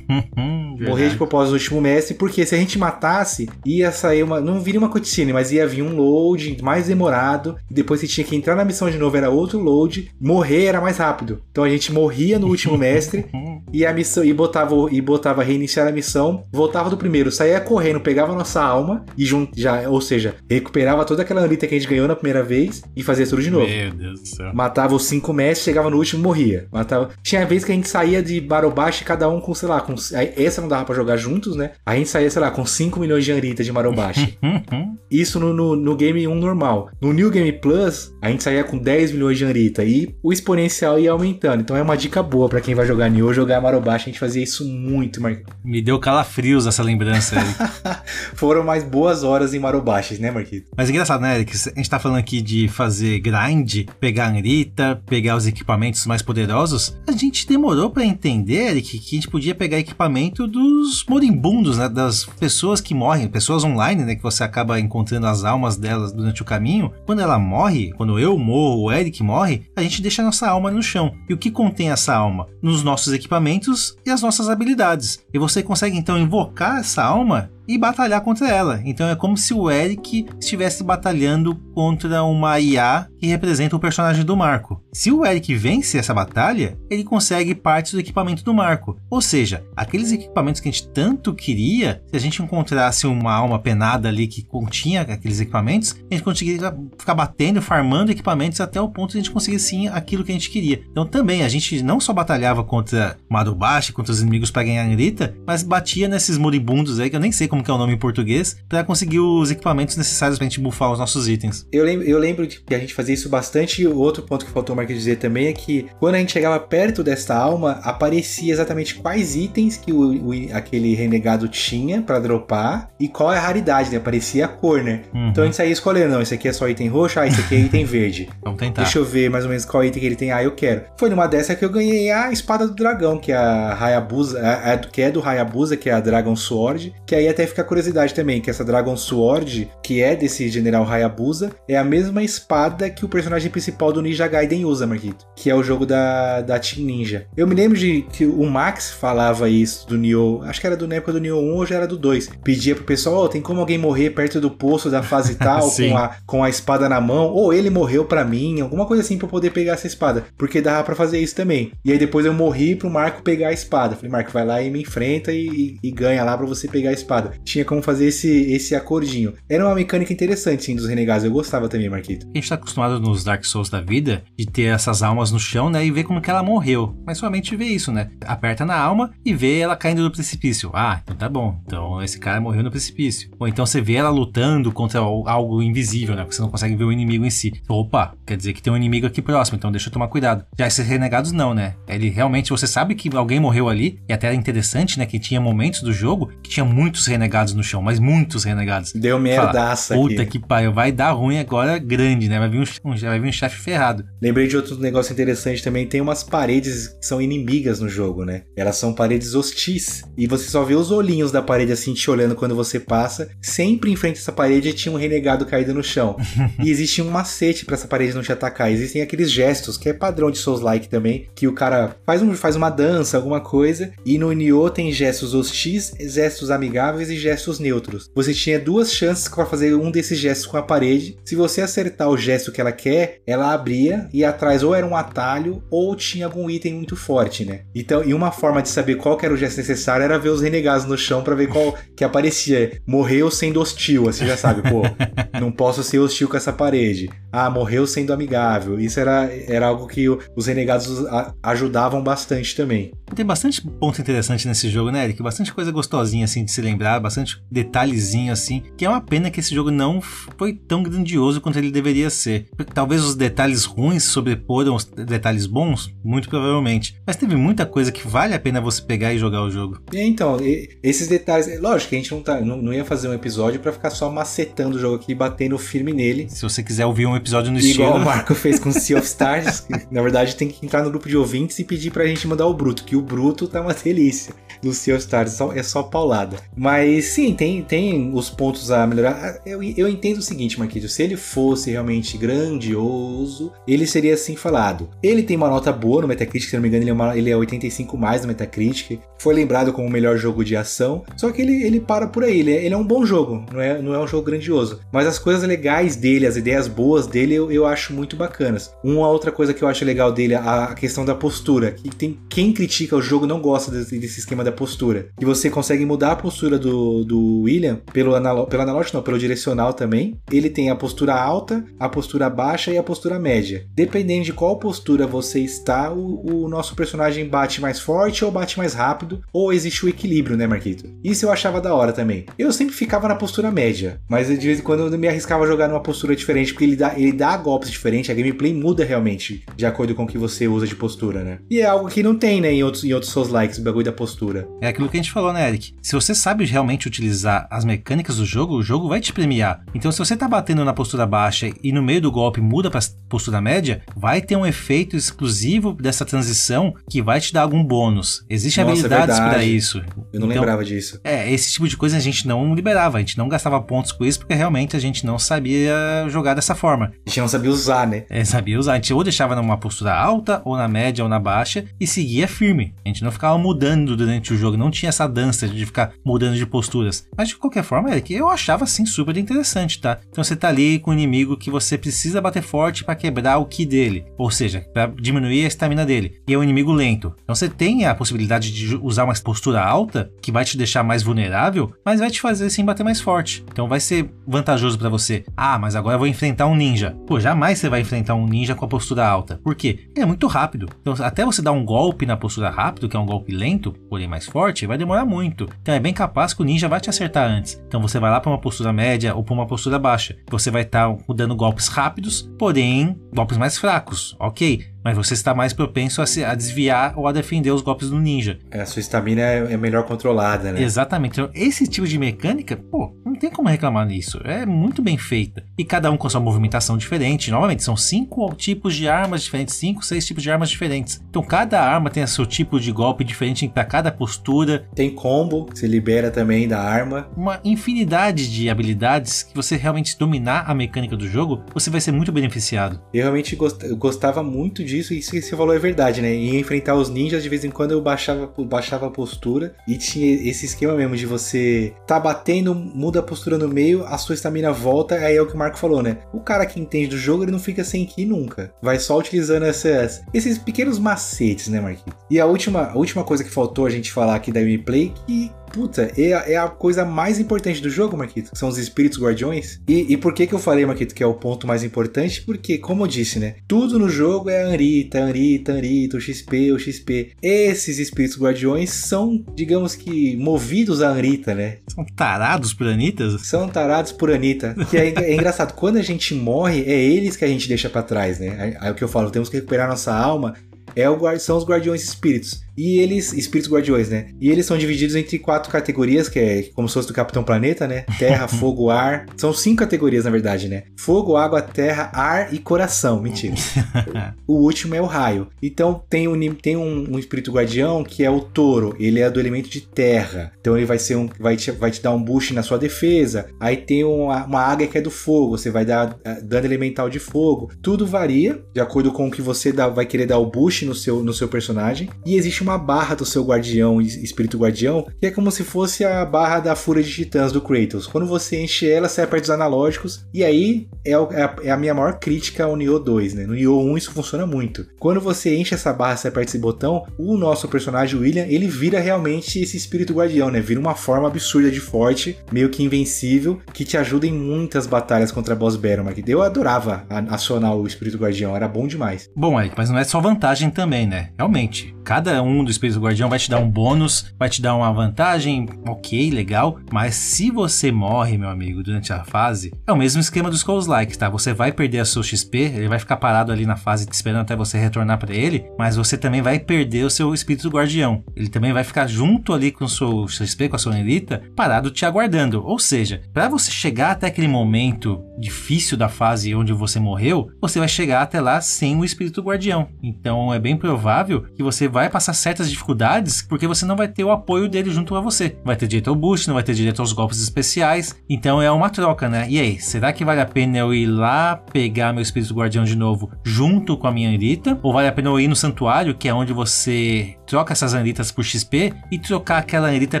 [LAUGHS] morria de propósito no último mestre, porque se a gente matasse, ia sair uma. Não viria uma cutscene, mas ia vir um load mais demorado. Depois você tinha que entrar na missão de novo, era outro load. Morrer era mais rápido. Então a gente morria no último mestre [LAUGHS] e a missão e botava e botava reiniciar a missão, voltava do primeiro, saía correndo, pegava nossa alma e já, ou seja, recuperava toda aquela anita que a gente ganhou na primeira vez e fazia tudo de novo. Meu Deus do céu. Matava os cinco mestres, chegava no último morria. Matava. Tinha vez que a gente saía de Barobashi cada um com, sei lá, com essa não dava para jogar juntos, né? A gente saía, sei lá, com 5 milhões de anita de Marobashi. [LAUGHS] Isso no, no, no game 1 normal. No New Game Plus, a gente saía com 10 milhões de anita e o exponencial ia aumentando. Então é uma dica boa para quem vai jogar Nioh, jogar Marobashi. A gente fazia isso muito, Marquinhos. Me deu calafrios essa lembrança aí. [LAUGHS] Foram mais boas horas em Marobashi, né, Marquinhos? Mas é engraçado, né, Eric? A gente tá falando aqui de fazer grind, pegar Anrita, pegar os equipamentos mais poderosos. A gente demorou para entender, Eric, que a gente podia pegar equipamento dos moribundos, né? Das pessoas que morrem, pessoas online, né? Que você acaba encontrando as almas delas durante o caminho. Quando ela morre, quando eu morro, o Eric morre, a gente deixa a nossa alma no chão. E o que contém essa alma? Nos nossos equipamentos e as nossas habilidades. E você consegue então invocar essa alma e batalhar contra ela. Então é como se o Eric estivesse batalhando contra uma IA que representa o personagem do Marco. Se o Eric vence essa batalha, ele consegue parte do equipamento do Marco. Ou seja, aqueles equipamentos que a gente tanto queria, se a gente encontrasse uma alma penada ali que continha aqueles equipamentos, a gente conseguiria ficar batendo, farmando equipamentos até o ponto de a gente conseguir sim aquilo que a gente queria. Então também a gente não só batalhava contra Marubashi, contra os inimigos para ganhar a Nirita, mas batia nesses moribundos aí que eu nem sei como que é o nome em português, para conseguir os equipamentos necessários pra gente buffar os nossos itens. Eu lembro, eu lembro que a gente fazia isso bastante. E o outro ponto que faltou o Mark dizer também é que quando a gente chegava perto desta alma, aparecia exatamente quais itens que o, o aquele renegado tinha para dropar e qual é a raridade, né? Aparecia a cor, né? Uhum. Então a gente saía escolhendo, não, esse aqui é só item roxo, ah, esse aqui é item verde. [LAUGHS] Vamos tentar. Deixa eu ver mais ou menos qual item que ele tem. Ah, eu quero. Foi numa dessa que eu ganhei a espada do dragão, que é a Hayabusa, a, a, que é do Hayabusa, que é a Dragon Sword, que aí até fica a curiosidade também, que essa Dragon Sword, que é desse general Hayabusa, é a mesma espada que o personagem principal do Ninja Gaiden usa, Marquito, que é o jogo da, da Team Ninja. Eu me lembro de que o Max falava isso do Nioh, acho que era do, na época do Nioh 1 ou já era do 2. Pedia pro pessoal, oh, tem como alguém morrer perto do poço da fase tal, [LAUGHS] com, a, com a espada na mão, ou ele morreu para mim, alguma coisa assim pra eu poder pegar essa espada, porque dava para fazer isso também. E aí depois eu morri pro Marco pegar a espada. Falei, Marco, vai lá e me enfrenta e, e, e ganha lá para você pegar a espada. Tinha como fazer esse, esse acordinho. Era uma mecânica interessante, sim, dos renegados. Eu gostava também, Marquito. A gente tá acostumado nos Dark Souls da vida de ter essas almas no chão, né? E ver como que ela morreu. Mas somente vê isso, né? Aperta na alma e vê ela caindo no precipício. Ah, então tá bom. Então esse cara morreu no precipício. Ou então você vê ela lutando contra algo invisível, né? Porque você não consegue ver o inimigo em si. Opa, quer dizer que tem um inimigo aqui próximo, então deixa eu tomar cuidado. Já esses renegados não, né? Ele realmente, você sabe que alguém morreu ali, e até era interessante, né? Que tinha momentos do jogo que tinha muitos renegados no chão, mas muitos renegados. Deu merdaça Fala, Puta aqui. que pariu, vai dar ruim agora grande, né? Vai vir um, já vai vir um chefe ferrado. Lembrei de outro negócio interessante também, tem umas paredes que são inimigas no jogo, né? Elas são paredes hostis, e você só vê os olhinhos da parede assim te olhando quando você passa. Sempre em frente a essa parede tinha um renegado caído no chão. [LAUGHS] e existe um macete para essa parede não te atacar. Existem aqueles gestos, que é padrão de Souls-like também, que o cara faz, um, faz uma dança, alguma coisa, e no Nioh tem gestos hostis, gestos amigáveis e gestos neutros. Você tinha duas chances para fazer um desses gestos com a parede. Se você acertar o gesto que ela quer, ela abria e atrás ou era um atalho ou tinha algum item muito forte, né? Então, e uma forma de saber qual era o gesto necessário era ver os renegados no chão para ver qual que aparecia. Morreu sendo hostil, você já sabe, pô, [LAUGHS] não posso ser hostil com essa parede. Ah, morreu sendo amigável. Isso era, era algo que os renegados ajudavam bastante também. Tem bastante ponto interessante nesse jogo, né, Eric? Bastante coisa gostosinha, assim, de se lembrar, bastante detalhezinho, assim, que é uma pena que esse jogo não foi tão grandioso quanto ele deveria ser. Talvez os detalhes ruins sobreporam os detalhes bons, muito provavelmente. Mas teve muita coisa que vale a pena você pegar e jogar o jogo. É, então, esses detalhes, lógico que a gente não, tá, não, não ia fazer um episódio para ficar só macetando o jogo aqui, batendo firme nele. Se você quiser ouvir um episódio no Igual estilo... Igual o Marco fez com Sea of [LAUGHS] Stars, na verdade tem que entrar no grupo de ouvintes e pedir pra gente mandar o bruto, que o bruto tá uma delícia. No Sea of Stars só, é só paulada. Mas sim, tem, tem os pontos a melhorar. Ah, eu, eu entendo o seguinte, Marquito, se ele fosse realmente grandioso, ele seria assim falado. Ele tem uma nota boa no Metacritic, se não me engano, ele é, uma, ele é 85 mais no Metacritic. Foi lembrado como o melhor jogo de ação. Só que ele, ele para por aí. Ele é, ele é um bom jogo, não é, não é um jogo grandioso. Mas as coisas legais dele, as ideias boas dele, eu, eu acho muito bacanas. Uma outra coisa que eu acho legal dele, a questão da postura. Que tem, quem critica o jogo não gosta desse, desse esquema da postura. E você consegue mudar a postura do, do William pelo, analo, pelo analógico, não, pelo direcional também. Ele tem a postura alta, a postura baixa e a postura média. Dependendo de qual postura você está, o, o nosso personagem bate mais forte ou bate mais rápido, ou existe o equilíbrio, né, Marquito? Isso eu achava da hora também. Eu sempre ficava na postura média, mas de vez em quando eu me arriscava a jogar numa postura diferente, porque ele dá, ele dá golpes diferentes, a gameplay muda realmente de acordo com o que você usa de postura, né? E é algo que não tem, né, em outros, em outros Souls likes, o bagulho da postura. É aquilo que a gente falou, né, Eric? Se você sabe realmente utilizar as mecânicas do jogo, o jogo vai te premiar. Então, se você tá batendo na postura baixa e no meio do golpe muda pra postura média, vai ter um efeito exclusivo dessa transição que vai te dar algum bônus. Existem Nossa, habilidades é para isso. Eu não então, lembrava disso. É, esse tipo de coisa a gente não liberava, a gente não gastava pontos com isso porque realmente a gente não sabia jogar dessa forma. A gente não sabia usar, né? É, sabia usar. A gente ou deixava numa postura alta, ou na média, ou na baixa, e seguia firme. A gente não ficava mudando durante o jogo, não tinha essa dança de ficar mudando de posturas. Mas de qualquer forma, Eric, eu achava assim super interessante, tá? Então você tá ali com um inimigo que você precisa bater forte para quebrar o ki dele, ou seja, para diminuir a estamina dele. E é um inimigo lento. Então você tem a possibilidade de usar uma postura alta que vai te deixar mais vulnerável, mas vai te fazer sim bater mais forte. Então vai ser vantajoso para você. Ah, mas agora eu vou enfrentar um ninja. Pô, jamais você vai enfrentar um ninja com a postura alta. Por quê? Ele é muito rápido. Então até você dar um golpe na postura rápido, que é um golpe lento, porém mais forte, vai demorar muito. Então é bem capaz que o ninja vai te acertar antes. Então você vai lá para uma postura média ou para uma postura baixa. Você vai estar tá dando golpes rápidos, porém golpes mais fracos, ok? Mas você está mais propenso a, se, a, desviar ou a defender os golpes do ninja. É, a sua estamina é, é, melhor controlada, né? Exatamente. Então, esse tipo de mecânica, pô, não tem como reclamar nisso. É muito bem feita. E cada um com sua movimentação diferente. Novamente, são cinco tipos de armas diferentes, cinco, seis tipos de armas diferentes. Então, cada arma tem seu tipo de golpe diferente para cada postura. Tem combo, que se libera também da arma. Uma infinidade de habilidades que você realmente dominar a mecânica do jogo, você vai ser muito beneficiado. Eu realmente gostava muito disso, e que você falou é verdade, né? E enfrentar os ninjas, de vez em quando eu baixava, baixava a postura e tinha esse esquema mesmo de você tá batendo, muda a postura no meio, a sua estamina volta, aí é o que o Marco falou, né? O cara que entende do jogo, ele não fica sem ki nunca. Vai só utilizando essas, esses pequenos macetes, né, Marquinhos? E a última, a última coisa que faltou a gente falar aqui da gameplay, que puta, é, é, a coisa mais importante do jogo, Marquito, são os espíritos guardiões. E, e por que que eu falei, Marquito, que é o ponto mais importante? Porque, como eu disse, né, tudo no jogo é Anrita, Anrita, Anrita, o XP, o XP. Esses espíritos guardiões são, digamos que, movidos a Anrita, né? São tarados por Anitas? São tarados por Anita. Que é, é engraçado, quando a gente morre, é eles que a gente deixa para trás, né? Aí é o que eu falo, temos que recuperar nossa alma é o, são os guardiões espíritos. E eles, espíritos guardiões, né? E eles são divididos entre quatro categorias, que é como se fosse do Capitão Planeta, né? Terra, [LAUGHS] fogo, ar. São cinco categorias, na verdade, né? Fogo, água, terra, ar e coração. Mentira. [LAUGHS] o último é o raio. Então tem, um, tem um, um, espírito guardião que é o touro. Ele é do elemento de terra. Então ele vai ser um. Vai te, vai te dar um boost na sua defesa. Aí tem uma, uma águia que é do fogo. Você vai dar eh, dano elemental de fogo. Tudo varia de acordo com o que você dá, vai querer dar o boost no seu, no seu personagem. E existe uma uma barra do seu guardião, espírito guardião, que é como se fosse a barra da Fúria de Titãs do Kratos. Quando você enche ela, você aperta os analógicos, e aí é, é, é a minha maior crítica ao Nioh 2, né? No Nioh 1 isso funciona muito. Quando você enche essa barra, você aperta esse botão, o nosso personagem, William, ele vira realmente esse espírito guardião, né? Vira uma forma absurda de forte, meio que invencível, que te ajuda em muitas batalhas contra boss Battle, mas eu adorava acionar o espírito guardião, era bom demais. Bom, Eric, mas não é só vantagem também, né? Realmente, cada um do Espírito Guardião vai te dar um bônus, vai te dar uma vantagem, ok, legal, mas se você morre, meu amigo, durante a fase, é o mesmo esquema dos Souls Like, tá? Você vai perder a seu XP, ele vai ficar parado ali na fase esperando até você retornar para ele, mas você também vai perder o seu Espírito Guardião. Ele também vai ficar junto ali com o seu XP, com a sua Nelita, parado te aguardando. Ou seja, para você chegar até aquele momento difícil da fase onde você morreu, você vai chegar até lá sem o Espírito Guardião. Então é bem provável que você vai passar certas dificuldades porque você não vai ter o apoio dele junto a você. Vai ter direito ao boost, não vai ter direito aos golpes especiais. Então é uma troca, né? E aí, será que vale a pena eu ir lá pegar meu espírito guardião de novo junto com a minha Anrita? Ou vale a pena eu ir no santuário, que é onde você troca essas Anritas por XP e trocar aquela Anrita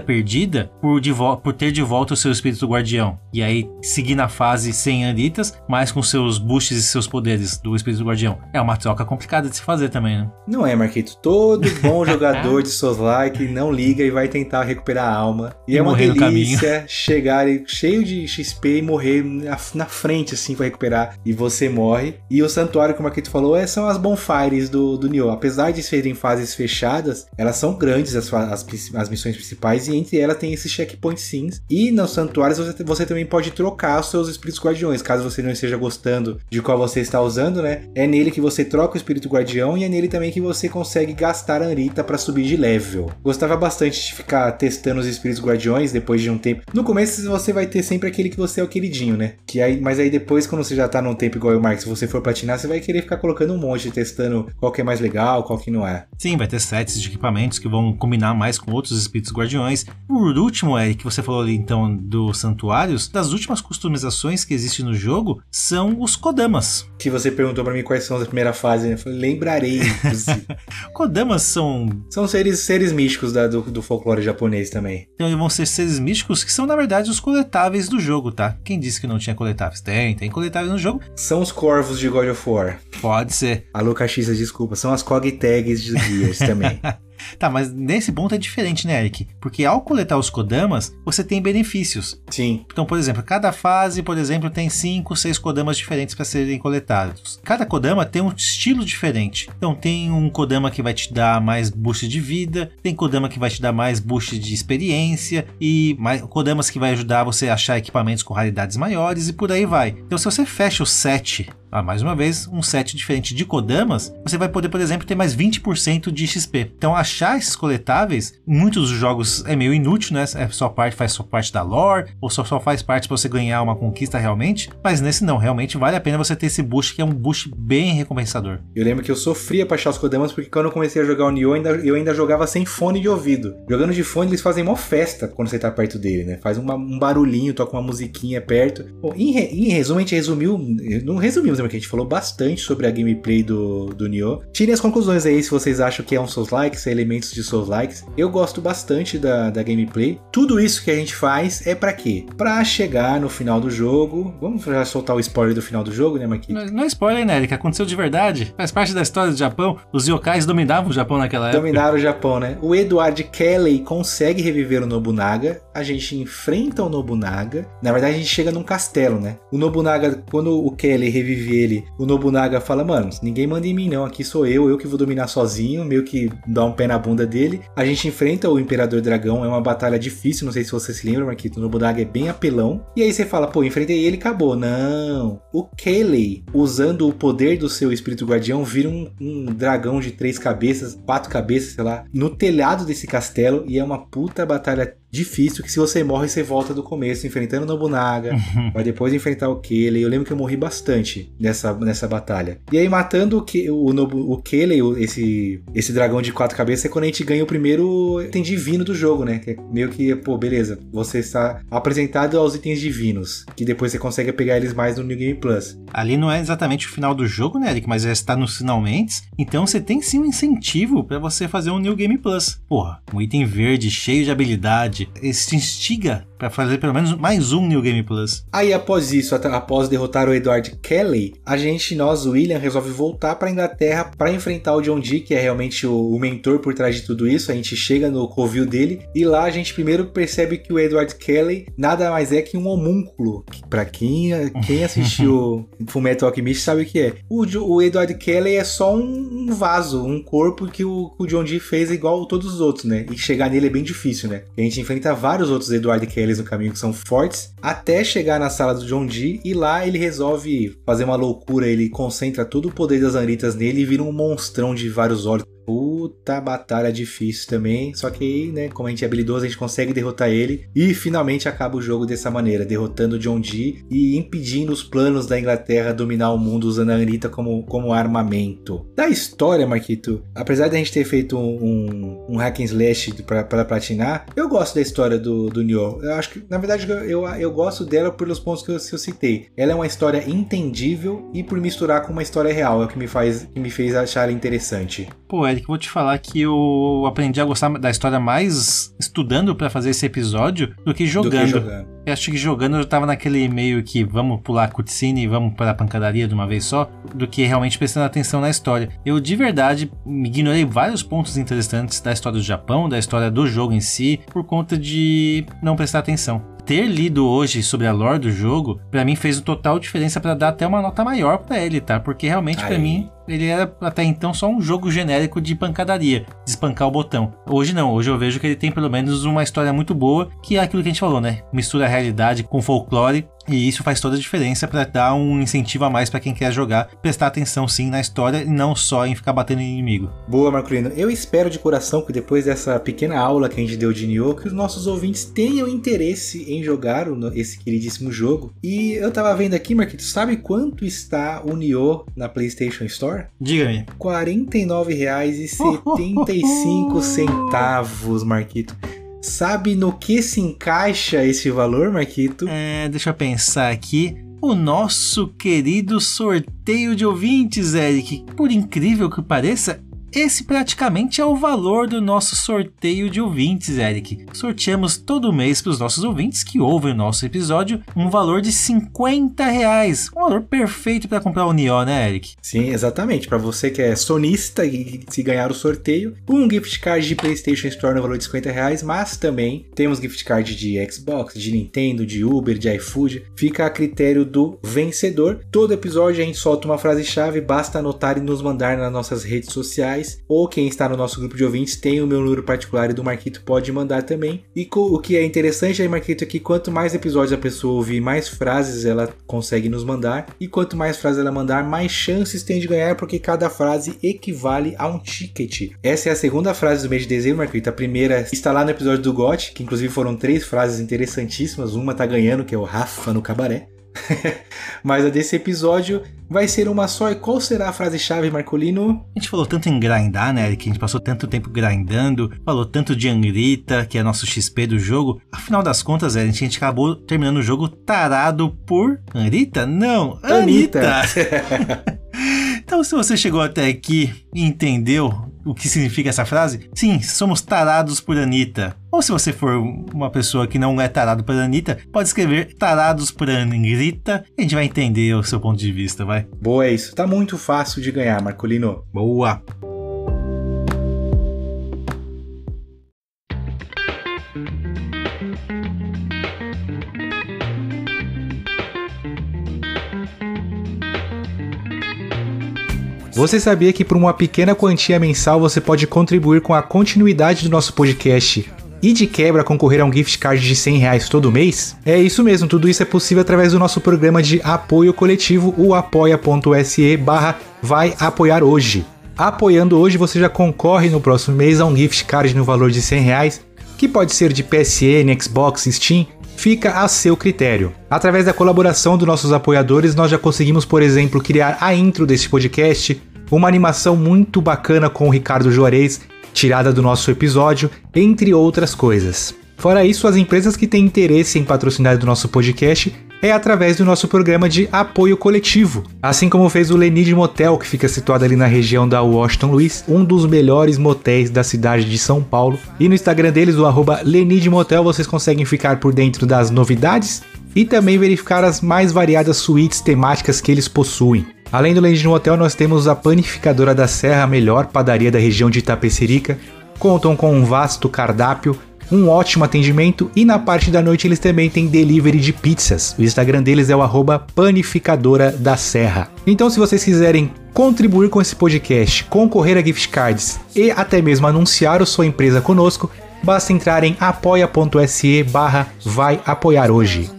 perdida por, de por ter de volta o seu espírito guardião? E aí seguir na fase sem Anritas, mas com seus boosts e seus poderes do espírito guardião. É uma troca complicada de se fazer também, né? Não é, Marquito. Todo bom [LAUGHS] jogador de Souls Like não liga e vai tentar recuperar a alma. E, e é uma delícia chegar cheio de XP e morrer na, na, frente, assim, pra recuperar. E você morre. E o santuário, como a Kito falou, é, são as bonfires do, do Nioh. Apesar de serem fases fechadas, elas são grandes, as, as, as missões principais, e entre elas tem esses checkpoint sims. E nos santuários você, você também pode trocar os seus espíritos guardiões, caso você não esteja gostando de qual você está usando, né? É nele que você troca o espírito guardião e é nele também que você consegue gastar a Anrita para subir de level. Gostava bastante de ficar testando os espíritos guardiões depois de um tempo. No começo você vai ter sempre aquele que você é o queridinho, né? Que aí, mas aí depois, quando você já tá num tempo igual o Mark, se você for platinar, você vai querer ficar colocando um monte, testando qual que é mais legal, qual que não é. Sim, vai ter sets de equipamentos que vão combinar mais com outros espíritos guardiões. Por último, Eric, você falou ali então dos santuários, das últimas customizações que existem no jogo são os Kodamas. Que você perguntou para mim quais são as primeira fase, né? Eu falei, lembrarei. [LAUGHS] Kodamas são. São seres, seres místicos da, do, do folclore japonês também. Então vão ser seres místicos que são, na verdade, os coletáveis do jogo, tá? Quem disse que não tinha coletáveis? Tem, tem coletáveis no jogo. São os corvos de God of War. Pode ser. Alô, Caxiza, desculpa. São as cog tags de Gears também. [LAUGHS] Tá, mas nesse ponto é diferente, né, Eric? Porque ao coletar os Kodamas, você tem benefícios. Sim. Então, por exemplo, cada fase, por exemplo, tem 5, 6 Kodamas diferentes para serem coletados. Cada Kodama tem um estilo diferente. Então, tem um Kodama que vai te dar mais boost de vida, tem Kodama que vai te dar mais boost de experiência e mais Kodamas que vai ajudar você a achar equipamentos com raridades maiores e por aí vai. Então, se você fecha o set ah, mais uma vez, um set diferente de Kodamas, você vai poder, por exemplo, ter mais 20% de XP. Então, achar esses coletáveis, muitos dos jogos é meio inútil, né? É só parte, faz só parte da lore, ou só, só faz parte para você ganhar uma conquista realmente. Mas nesse não, realmente vale a pena você ter esse boost, que é um boost bem recompensador. Eu lembro que eu sofria pra achar os Kodamas, porque quando eu comecei a jogar o Nioh, eu ainda, eu ainda jogava sem fone de ouvido. Jogando de fone, eles fazem mó festa quando você tá perto dele, né? Faz uma, um barulhinho, toca uma musiquinha perto. Bom, em, re, em resumo, a gente resumiu. Não resumimos, que a gente falou bastante sobre a gameplay do, do Nioh. Tirem as conclusões aí se vocês acham que é um Souls-like, se é elementos de Souls-likes. Eu gosto bastante da, da gameplay. Tudo isso que a gente faz é para quê? Pra chegar no final do jogo. Vamos já soltar o spoiler do final do jogo, né, Marquinhos? Não, não é spoiler, né, Eric? Aconteceu de verdade. Faz parte da história do Japão. Os yokais dominavam o Japão naquela época. Dominaram o Japão, né? O Edward Kelly consegue reviver o Nobunaga. A gente enfrenta o Nobunaga. Na verdade, a gente chega num castelo, né? O Nobunaga, quando o Kelly revive ele, o Nobunaga fala: Mano, ninguém manda em mim, não. Aqui sou eu, eu que vou dominar sozinho. Meio que dá um pé na bunda dele. A gente enfrenta o Imperador Dragão. É uma batalha difícil. Não sei se você se lembra, Marquito. O Nobunaga é bem apelão. E aí você fala: Pô, enfrentei ele acabou. Não. O Kelly, usando o poder do seu espírito guardião, vira um, um dragão de três cabeças, quatro cabeças, sei lá, no telhado desse castelo. E é uma puta batalha difícil que se você morre, você volta do começo, enfrentando o Nobunaga, [LAUGHS] vai depois enfrentar o Kelly. Eu lembro que eu morri bastante nessa, nessa batalha. E aí, matando o, Ke o, Nobu o Kelly, esse, esse dragão de quatro cabeças, é quando a gente ganha o primeiro item divino do jogo, né? Que é meio que, pô, beleza, você está apresentado aos itens divinos, que depois você consegue pegar eles mais no New Game Plus. Ali não é exatamente o final do jogo, né, Eric? Mas já está nos finalmente. Então você tem sim um incentivo para você fazer um New Game Plus. Porra, um item verde cheio de habilidade verdade, se instiga para fazer pelo menos mais um New Game Plus. Aí após isso, após derrotar o Edward Kelly, a gente, nós, o William, resolve voltar para Inglaterra para enfrentar o John Dee, que é realmente o, o, mentor por trás de tudo isso. A gente chega no covil dele e lá a gente primeiro percebe que o Edward Kelly nada mais é que um homúnculo. Para quem, quem assistiu [LAUGHS] Fullmetal Alchemist sabe o que é. O, o Edward Kelly é só um, um vaso, um corpo que o, o John Dee fez igual todos os outros, né? E chegar nele é bem difícil, né? A gente enfrenta vários outros Edward Kellys no caminho que são fortes, até chegar na sala do John Dee e lá ele resolve fazer uma loucura, ele concentra todo o poder das Anitas nele e vira um monstrão de vários olhos. Puta batalha difícil também. Só que aí, né, como a gente é habilidoso, a gente consegue derrotar ele. E finalmente acaba o jogo dessa maneira, derrotando John Dee e impedindo os planos da Inglaterra dominar o mundo usando a Anitta como, como armamento. Da história, Marquito, apesar de a gente ter feito um, um, um hack and slash para platinar, eu gosto da história do, do Nioh. Eu acho que, na verdade, eu, eu gosto dela pelos pontos que eu, que eu citei. Ela é uma história entendível e por misturar com uma história real, é o que me, faz, que me fez achar interessante. Pô, Eric, vou te falar que eu aprendi a gostar da história mais estudando para fazer esse episódio do que jogando. Do que jogando. Eu acho que jogando eu tava naquele meio que vamos pular a cutscene e vamos para a pancadaria de uma vez só, do que realmente prestando atenção na história. Eu de verdade ignorei vários pontos interessantes da história do Japão, da história do jogo em si, por conta de não prestar atenção ter lido hoje sobre a lore do jogo, para mim fez total diferença para dar até uma nota maior para ele, tá? Porque realmente para mim ele era até então só um jogo genérico de pancadaria, de espancar o botão. Hoje não, hoje eu vejo que ele tem pelo menos uma história muito boa, que é aquilo que a gente falou, né? Mistura a realidade com folclore e isso faz toda a diferença para dar um incentivo a mais para quem quer jogar, prestar atenção sim na história e não só em ficar batendo em inimigo. Boa, Marcolino. Eu espero de coração que depois dessa pequena aula que a gente deu de Nioh, que os nossos ouvintes tenham interesse em jogar esse queridíssimo jogo. E eu tava vendo aqui, Marquito, sabe quanto está o Nioh na PlayStation Store? Diga-me. R$ 49,75, Marquito. Sabe no que se encaixa esse valor, Marquito? É, deixa eu pensar aqui. O nosso querido sorteio de ouvintes, Eric. Por incrível que pareça, esse praticamente é o valor do nosso sorteio de ouvintes, Eric. Sorteamos todo mês para os nossos ouvintes que ouvem o nosso episódio um valor de 50 reais. Um valor perfeito para comprar o Nioh, né, Eric? Sim, exatamente. Para você que é sonista e se ganhar o sorteio, um gift card de PlayStation Store no valor de 50 reais, mas também temos gift card de Xbox, de Nintendo, de Uber, de iFood. Fica a critério do vencedor. Todo episódio a gente solta uma frase-chave, basta anotar e nos mandar nas nossas redes sociais. Ou quem está no nosso grupo de ouvintes tem o meu número particular e do Marquito pode mandar também. E o que é interessante aí, Marquito, é que quanto mais episódios a pessoa ouvir, mais frases ela consegue nos mandar. E quanto mais frases ela mandar, mais chances tem de ganhar, porque cada frase equivale a um ticket. Essa é a segunda frase do mês de dezembro, Marquito. A primeira está lá no episódio do GOT, que inclusive foram três frases interessantíssimas. Uma tá ganhando, que é o Rafa no cabaré. [LAUGHS] Mas a desse episódio vai ser uma só. E qual será a frase-chave, Marcolino? A gente falou tanto em grindar, né, Que a gente passou tanto tempo grindando, falou tanto de Angrita, que é nosso XP do jogo. Afinal das contas, a gente acabou terminando o jogo tarado por. Angrita? Não, Anitta! Anitta. [LAUGHS] Então, se você chegou até aqui e entendeu o que significa essa frase, sim, somos tarados por Anitta. Ou se você for uma pessoa que não é tarado por Anitta, pode escrever tarados por Anitta e a gente vai entender o seu ponto de vista, vai. Boa, é isso. Tá muito fácil de ganhar, Marcolino. Boa. Você sabia que por uma pequena quantia mensal você pode contribuir com a continuidade do nosso podcast e de quebra concorrer a um gift card de 100 reais todo mês? É isso mesmo, tudo isso é possível através do nosso programa de apoio coletivo, o apoia.se barra vai apoiar hoje. Apoiando hoje você já concorre no próximo mês a um gift card no valor de 100 reais, que pode ser de PSN, Xbox, Steam, fica a seu critério. Através da colaboração dos nossos apoiadores, nós já conseguimos, por exemplo, criar a intro desse podcast, uma animação muito bacana com o Ricardo Juarez, tirada do nosso episódio, entre outras coisas. Fora isso, as empresas que têm interesse em patrocinar do nosso podcast é através do nosso programa de apoio coletivo, assim como fez o Lenid Motel, que fica situado ali na região da Washington Luiz, um dos melhores motéis da cidade de São Paulo. E no Instagram deles, o arroba Lenid Motel, vocês conseguem ficar por dentro das novidades e também verificar as mais variadas suítes temáticas que eles possuem. Além do Land no Hotel, nós temos a Panificadora da Serra, a melhor padaria da região de Itapecerica. Contam com um vasto cardápio, um ótimo atendimento e na parte da noite eles também têm delivery de pizzas. O Instagram deles é o arroba Panificadora da Serra. Então se vocês quiserem contribuir com esse podcast, concorrer a gift cards e até mesmo anunciar a sua empresa conosco, basta entrar em apoia.se barra vai apoiar hoje.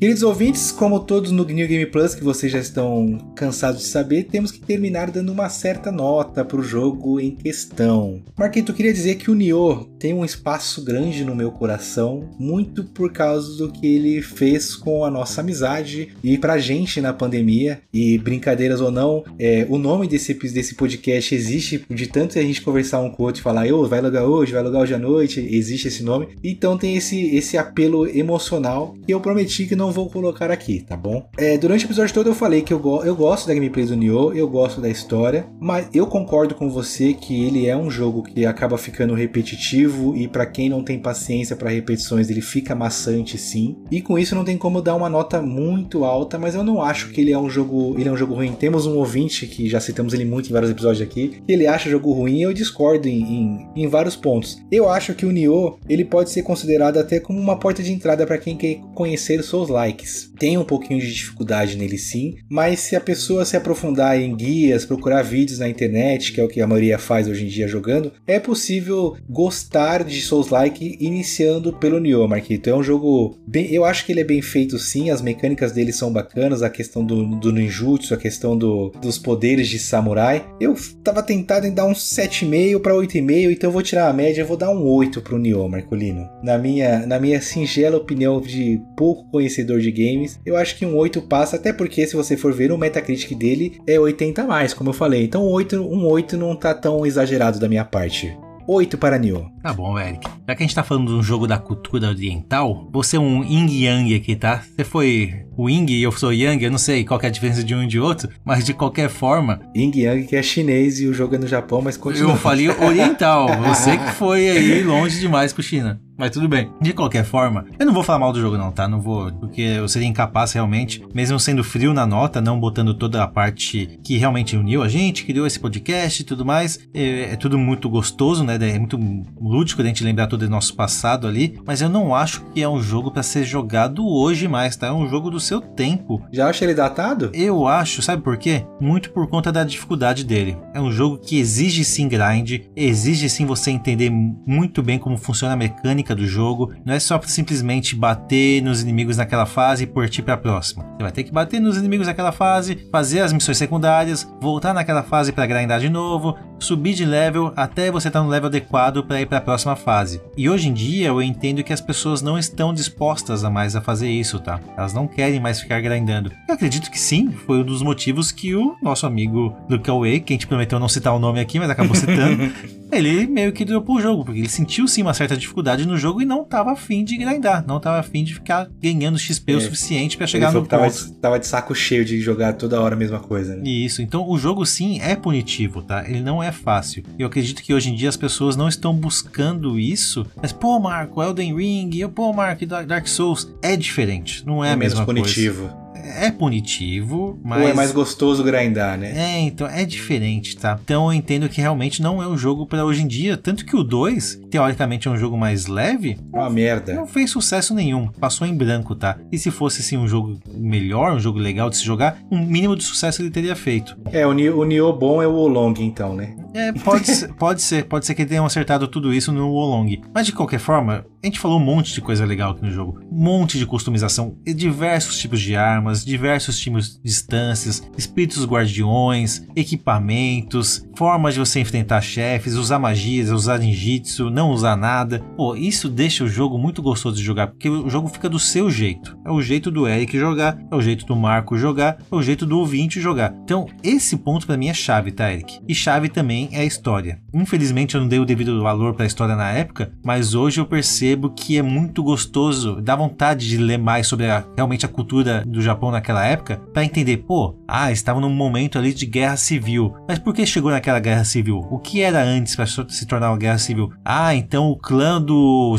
Queridos ouvintes, como todos no New Game Plus, que vocês já estão cansados de saber, temos que terminar dando uma certa nota para o jogo em questão. Marquito, eu queria dizer que o Nioh tem um espaço grande no meu coração, muito por causa do que ele fez com a nossa amizade e pra gente na pandemia. E brincadeiras ou não, é, o nome desse, desse podcast existe de tanto a gente conversar um com o outro e falar, eu vai logar hoje, vai logar hoje à noite, existe esse nome. Então tem esse, esse apelo emocional que eu prometi que não vou colocar aqui, tá bom? É, durante o episódio todo eu falei que eu, go eu gosto da gameplay do Nioh, eu gosto da história, mas eu concordo com você que ele é um jogo que acaba ficando repetitivo e para quem não tem paciência para repetições, ele fica maçante sim. E com isso não tem como dar uma nota muito alta, mas eu não acho que ele é um jogo, ele é um jogo ruim. Temos um ouvinte que já citamos ele muito em vários episódios aqui, que ele acha jogo ruim e eu discordo em, em, em vários pontos. Eu acho que o Nioh, ele pode ser considerado até como uma porta de entrada para quem quer conhecer Souls Souls-likes tem um pouquinho de dificuldade nele sim, mas se a pessoa se aprofundar em guias, procurar vídeos na internet, que é o que a maioria faz hoje em dia jogando, é possível gostar de Souls-like iniciando pelo Nioh, Marquito. É um jogo bem, eu acho que ele é bem feito sim, as mecânicas dele são bacanas, a questão do, do ninjutsu, a questão do, dos poderes de samurai. Eu tava tentado em dar um 7,5 para 8,5, então eu vou tirar a média, eu vou dar um 8 pro Nioh, Marcolino. Na minha, na minha singela opinião de pouco conhecedor de games, eu acho que um 8 passa, até porque se você for ver o Metacritic dele é 80 a mais, como eu falei. Então 8, um 8 não tá tão exagerado da minha parte. 8 para Nioh. Tá bom, Eric. Já que a gente tá falando de um jogo da cultura oriental, você é um Ying Yang aqui, tá? Você foi o Ying e eu sou Yang, eu não sei qual é a diferença de um e de outro, mas de qualquer forma. Ying Yang que é chinês e o jogo é no Japão, mas continua. Eu falei oriental, [LAUGHS] você que foi aí longe demais pro China. Mas tudo bem. De qualquer forma, eu não vou falar mal do jogo, não, tá? Não vou. Porque eu seria incapaz realmente, mesmo sendo frio na nota, não botando toda a parte que realmente uniu a gente, criou esse podcast e tudo mais. É, é tudo muito gostoso, né? É muito lúdico a gente lembrar todo o nosso passado ali. Mas eu não acho que é um jogo para ser jogado hoje mais, tá? É um jogo do seu tempo. Já acha ele datado? Eu acho, sabe por quê? Muito por conta da dificuldade dele. É um jogo que exige sim grind, exige sim você entender muito bem como funciona a mecânica do jogo. Não é só simplesmente bater nos inimigos naquela fase e partir para a próxima. Você vai ter que bater nos inimigos naquela fase, fazer as missões secundárias, voltar naquela fase para grindar de novo, subir de level até você estar tá no level adequado para ir para a próxima fase. E hoje em dia eu entendo que as pessoas não estão dispostas a mais a fazer isso, tá? Elas não querem mais ficar grindando. Eu acredito que sim, foi um dos motivos que o nosso amigo Luke Away, que a gente prometeu não citar o nome aqui, mas acabou citando, [LAUGHS] ele meio que dropou o jogo, porque ele sentiu sim uma certa dificuldade no jogo e não estava afim de grindar, não estava afim de ficar ganhando XP é, o suficiente para chegar no tava, ponto. Tava de saco cheio de jogar toda hora a mesma coisa, né? Isso, então o jogo sim é punitivo, tá? Ele não é fácil. Eu acredito que hoje em dia as pessoas não estão buscando isso, mas pô, Marco, Elden Ring, pô, Marco, Dark Souls, é diferente, não é, é a mesma punitivo. coisa é punitivo, mas. Ou é mais gostoso grindar, né? É, então é diferente, tá? Então eu entendo que realmente não é um jogo para hoje em dia. Tanto que o 2, teoricamente é um jogo mais leve. Uma merda. Não fez sucesso nenhum. Passou em branco, tá? E se fosse assim um jogo melhor, um jogo legal de se jogar, um mínimo de sucesso ele teria feito. É, o Nioh bom é o Olong, então, né? É, pode [LAUGHS] ser, pode ser. Pode ser que tenham acertado tudo isso no Wolong. Mas de qualquer forma, a gente falou um monte de coisa legal aqui no jogo. Um monte de customização, diversos tipos de armas, diversos tipos de distâncias, espíritos guardiões, equipamentos, formas de você enfrentar chefes, usar magias, usar ninjitsu, não usar nada. Pô, isso deixa o jogo muito gostoso de jogar, porque o jogo fica do seu jeito. É o jeito do Eric jogar, é o jeito do Marco jogar, é o jeito do ouvinte jogar. Então, esse ponto para mim é chave, tá, Eric? E chave também é a história. Infelizmente eu não dei o devido valor para a história na época, mas hoje eu percebo que é muito gostoso, dá vontade de ler mais sobre a, realmente a cultura do Japão naquela época, para entender, pô, ah, estava num momento ali de guerra civil. Mas por que chegou naquela guerra civil? O que era antes para se tornar uma guerra civil? Ah, então o clã do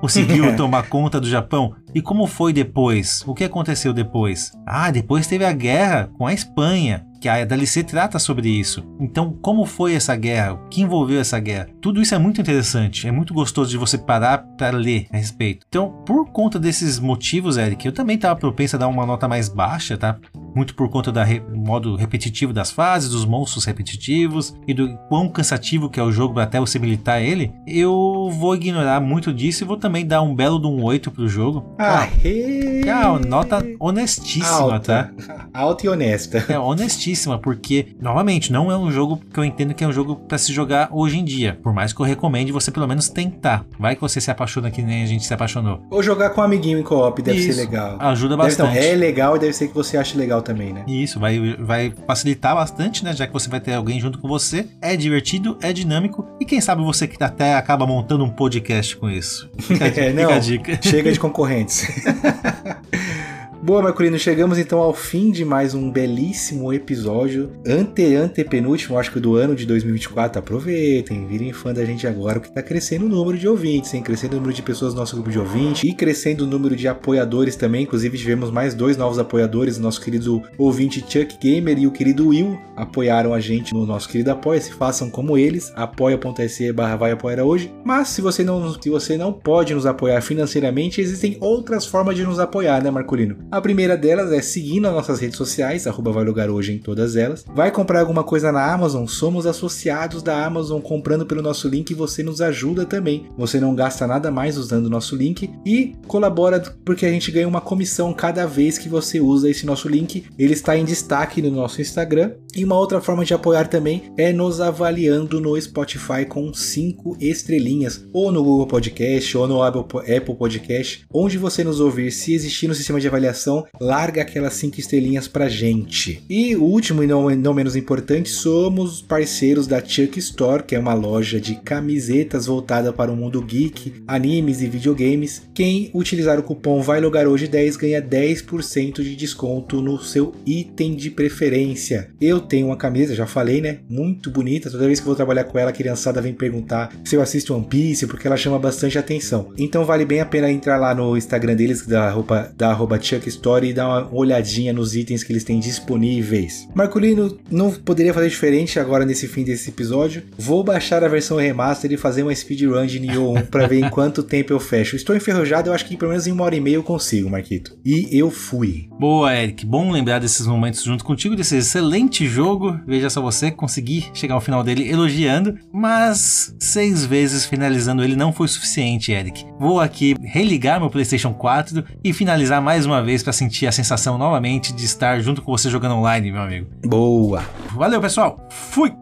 conseguiu [LAUGHS] tomar conta do Japão. E como foi depois? O que aconteceu depois? Ah, depois teve a guerra com a Espanha que a DLC trata sobre isso. Então, como foi essa guerra? O que envolveu essa guerra? Tudo isso é muito interessante, é muito gostoso de você parar para ler a respeito. Então, por conta desses motivos, Eric, eu também estava propenso a dar uma nota mais baixa, tá? Muito por conta do re modo repetitivo das fases, dos monstros repetitivos e do quão cansativo que é o jogo até você militar ele. Eu vou ignorar muito disso e vou também dar um belo de um 8 pro jogo. Ah, ah nota honestíssima, Alta. tá? [LAUGHS] Alta e honesta. É, honestíssima porque, novamente, não é um jogo que eu entendo que é um jogo para se jogar hoje em dia. Por mais que eu recomende você pelo menos tentar. Vai que você se apaixona que nem a gente se apaixonou. Ou jogar com um amiguinho em co-op deve Isso, ser legal. Ajuda bastante. Deve, é legal e deve ser que você ache legal também, né? Isso, vai, vai facilitar bastante, né? Já que você vai ter alguém junto com você. É divertido, é dinâmico e quem sabe você que até acaba montando um podcast com isso. Fica, [LAUGHS] é, fica não, a dica. Chega de [LAUGHS] concorrentes. [LAUGHS] Boa, Marcolino, chegamos então ao fim de mais um belíssimo episódio, ante antepenúltimo, acho que do ano de 2024. Aproveitem, virem fã da gente agora, porque tá crescendo o número de ouvintes, hein? Crescendo o número de pessoas no nosso grupo de ouvintes e crescendo o número de apoiadores também. Inclusive, tivemos mais dois novos apoiadores, nosso querido ouvinte Chuck Gamer e o querido Will apoiaram a gente no nosso querido Apoia-se. Façam como eles, apoia.se barra vai apoiar hoje. Mas se você não, se você não pode nos apoiar financeiramente, existem outras formas de nos apoiar, né, Marcolino? A primeira delas é seguir nas nossas redes sociais, arroba vai lugar hoje em todas elas. Vai comprar alguma coisa na Amazon? Somos associados da Amazon comprando pelo nosso link e você nos ajuda também. Você não gasta nada mais usando o nosso link e colabora porque a gente ganha uma comissão cada vez que você usa esse nosso link. Ele está em destaque no nosso Instagram. E uma outra forma de apoiar também é nos avaliando no Spotify com 5 estrelinhas, ou no Google Podcast, ou no Apple Podcast, onde você nos ouvir. Se existir no sistema de avaliação, larga aquelas cinco estrelinhas pra gente. E o último e não, não menos importante, somos parceiros da Chuck Store, que é uma loja de camisetas voltada para o mundo geek, animes e videogames. Quem utilizar o cupom Vai Logar Hoje 10 ganha 10% de desconto no seu item de preferência. Eu tenho uma camisa, já falei, né? Muito bonita. Toda vez que vou trabalhar com ela, a criançada vem perguntar se eu assisto One Piece, porque ela chama bastante atenção. Então vale bem a pena entrar lá no Instagram deles, da roupa da arroba Chuck Store e dar uma olhadinha nos itens que eles têm disponíveis. Marcolino não poderia fazer diferente agora nesse fim desse episódio. Vou baixar a versão remaster e fazer uma speedrun de Nioh 1 para ver em [LAUGHS] quanto tempo eu fecho. Estou enferrujado, eu acho que pelo menos em uma hora e meia eu consigo, Marquito. E eu fui. Boa, Eric. Bom lembrar desses momentos junto contigo, desse excelente jogo. Veja só você conseguir chegar ao final dele elogiando, mas seis vezes finalizando ele não foi suficiente, Eric. Vou aqui religar meu PlayStation 4 e finalizar mais uma vez para sentir a sensação novamente de estar junto com você jogando online, meu amigo. Boa. Valeu, pessoal. Fui.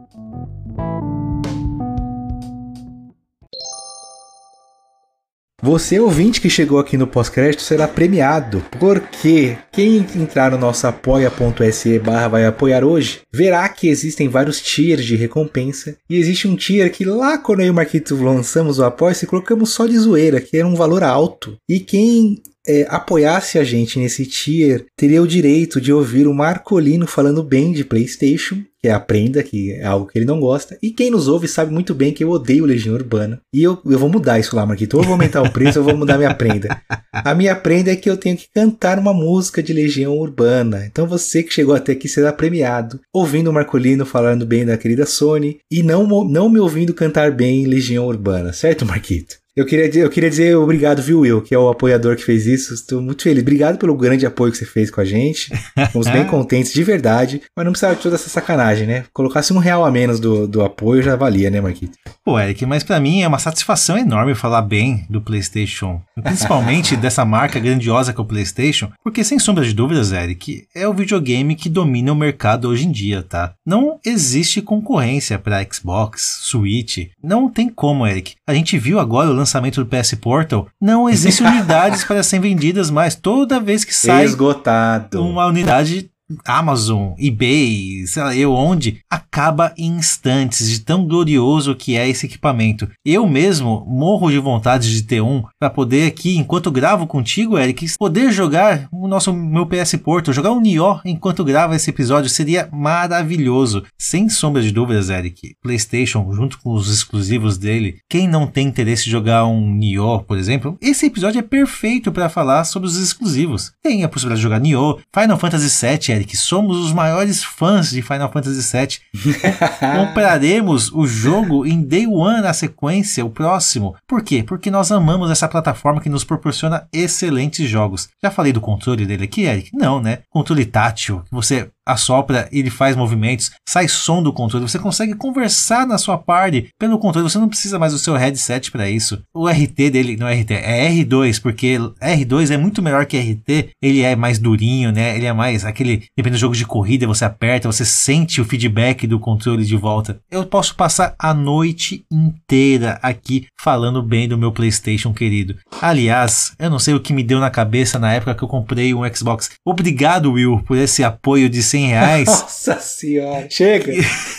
Você ouvinte que chegou aqui no pós-crédito será premiado, porque quem entrar no nosso apoia.se barra vai apoiar hoje, verá que existem vários tiers de recompensa, e existe um tier que lá quando eu e o Marquito lançamos o apoia-se, colocamos só de zoeira, que era um valor alto, e quem é, apoiasse a gente nesse tier, teria o direito de ouvir o Marcolino falando bem de PlayStation, que é a prenda, que é algo que ele não gosta. E quem nos ouve sabe muito bem que eu odeio Legião Urbana. E eu, eu vou mudar isso lá, Marquito. Ou eu vou aumentar o preço, ou eu vou mudar minha prenda. A minha prenda é que eu tenho que cantar uma música de Legião Urbana. Então você que chegou até aqui será premiado, ouvindo o Marcolino falando bem da querida Sony e não, não me ouvindo cantar bem Legião Urbana, certo, Marquito? Eu queria, eu queria dizer obrigado, viu, Will, que é o apoiador que fez isso. Estou muito feliz. Obrigado pelo grande apoio que você fez com a gente. Fomos bem [LAUGHS] contentes, de verdade. Mas não precisava de toda essa sacanagem, né? Colocasse um real a menos do, do apoio já valia, né, Marquito? Pô, Eric, mas para mim é uma satisfação enorme falar bem do PlayStation. Principalmente [LAUGHS] dessa marca grandiosa que é o PlayStation. Porque, sem sombra de dúvidas, Eric, é o videogame que domina o mercado hoje em dia, tá? Não existe concorrência para Xbox, Switch. Não tem como, Eric. A gente viu agora o lançamento do PS Portal, não existem unidades [LAUGHS] para serem vendidas mais. Toda vez que sai Esgotado. uma unidade Amazon, eBay, sei lá eu onde, acaba em instantes de tão glorioso que é esse equipamento. Eu mesmo morro de vontade de ter um para poder aqui, enquanto gravo contigo, Eric, poder jogar o nosso meu PS Porto, jogar um Nioh enquanto grava esse episódio seria maravilhoso. Sem sombra de dúvidas, Eric. PlayStation, junto com os exclusivos dele, quem não tem interesse em jogar um Nioh, por exemplo, esse episódio é perfeito para falar sobre os exclusivos. Tem a possibilidade de jogar Nioh, Final Fantasy VII, Eric, somos os maiores fãs de Final Fantasy VII. [LAUGHS] Compraremos o jogo em Day One na sequência, o próximo. Por quê? Porque nós amamos essa plataforma que nos proporciona excelentes jogos. Já falei do controle dele aqui, Eric? Não, né? Controle tátil, que você assopra, ele faz movimentos, sai som do controle, você consegue conversar na sua party pelo controle, você não precisa mais do seu headset para isso. O RT dele, não é RT, é R2, porque R2 é muito melhor que RT, ele é mais durinho, né? Ele é mais aquele, dependendo do jogo de corrida, você aperta, você sente o feedback do controle de volta. Eu posso passar a noite inteira aqui falando bem do meu PlayStation querido. Aliás, eu não sei o que me deu na cabeça na época que eu comprei um Xbox. Obrigado, Will, por esse apoio de 100 reais. Nossa senhora. Chega.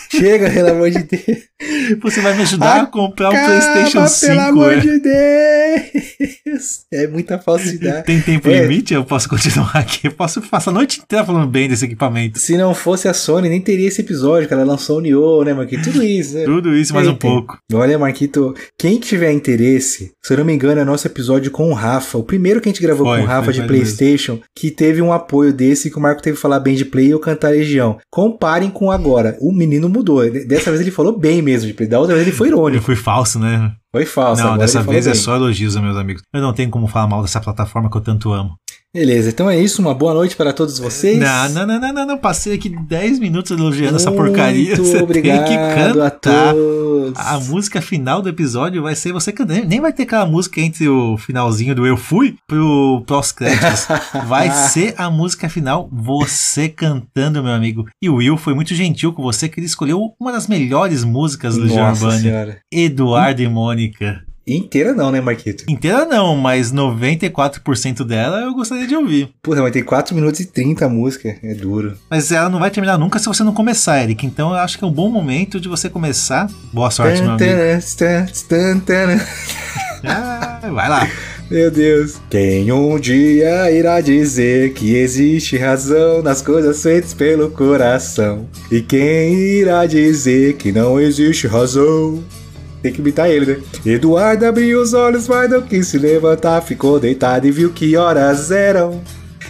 Chega, pelo amor de Deus. Você vai me ajudar a comprar um Acaba, PlayStation 5. Pelo amor é? de Deus. É muita falsidade. Tem tempo É. limite? Eu posso continuar aqui. Eu posso passar a noite inteira falando bem desse equipamento. Se não fosse a Sony, nem teria esse episódio, que ela lançou o Nioh, né, Marquito? Tudo isso, né? Tudo isso mais um Tem, pouco. Olha, Marquito, quem tiver interesse, se eu não me engano, é nosso episódio com o Rafa. O primeiro que a gente gravou Foi, com o Rafa foi, de PlayStation, que teve um apoio desse, que o Marco teve que falar bem de Play e eu cantar Legião. Comparem com agora. O menino mudou. Dessa vez ele falou bem mesmo de Play. Da outra vez ele foi Eu irônico. fui falso, né? Foi falso. não, dessa ele vez é só elogios, meus amigos. Eu não tenho como falar mal dessa plataforma que eu tanto amo. Beleza, então é isso. Uma boa noite para todos vocês. Não, não, não, não, não, não. Passei aqui 10 minutos elogiando essa Muito porcaria. [LAUGHS] Você obrigado tem que a cantar. todos. A música final do episódio vai ser você cantando. Nem- vai ter aquela música entre o finalzinho do Eu Fui pro pós-créditos. [LAUGHS] Vai ser a música final, você cantando, meu amigo. E o Will foi muito gentil com você, que ele escolheu uma das melhores músicas do Nossa senhora. Eduardo e Mônica. Inteira não, né, Marquito? Inteira não, mas 94% dela eu gostaria de ouvir. Porra, mas tem 4 minutos e 30 a música. É duro. Mas ela não vai terminar nunca se você não começar, Eric. Então eu acho que é um bom momento de você começar. Boa sorte, meu amigo. Ah, [LAUGHS] vai lá. Meu Deus. Quem um dia irá dizer que existe razão nas coisas feitas pelo coração? E quem irá dizer que não existe razão? Tem que imitar ele, né? Eduardo abriu os olhos, mas não quis se levantar, ficou deitado e viu que horas eram.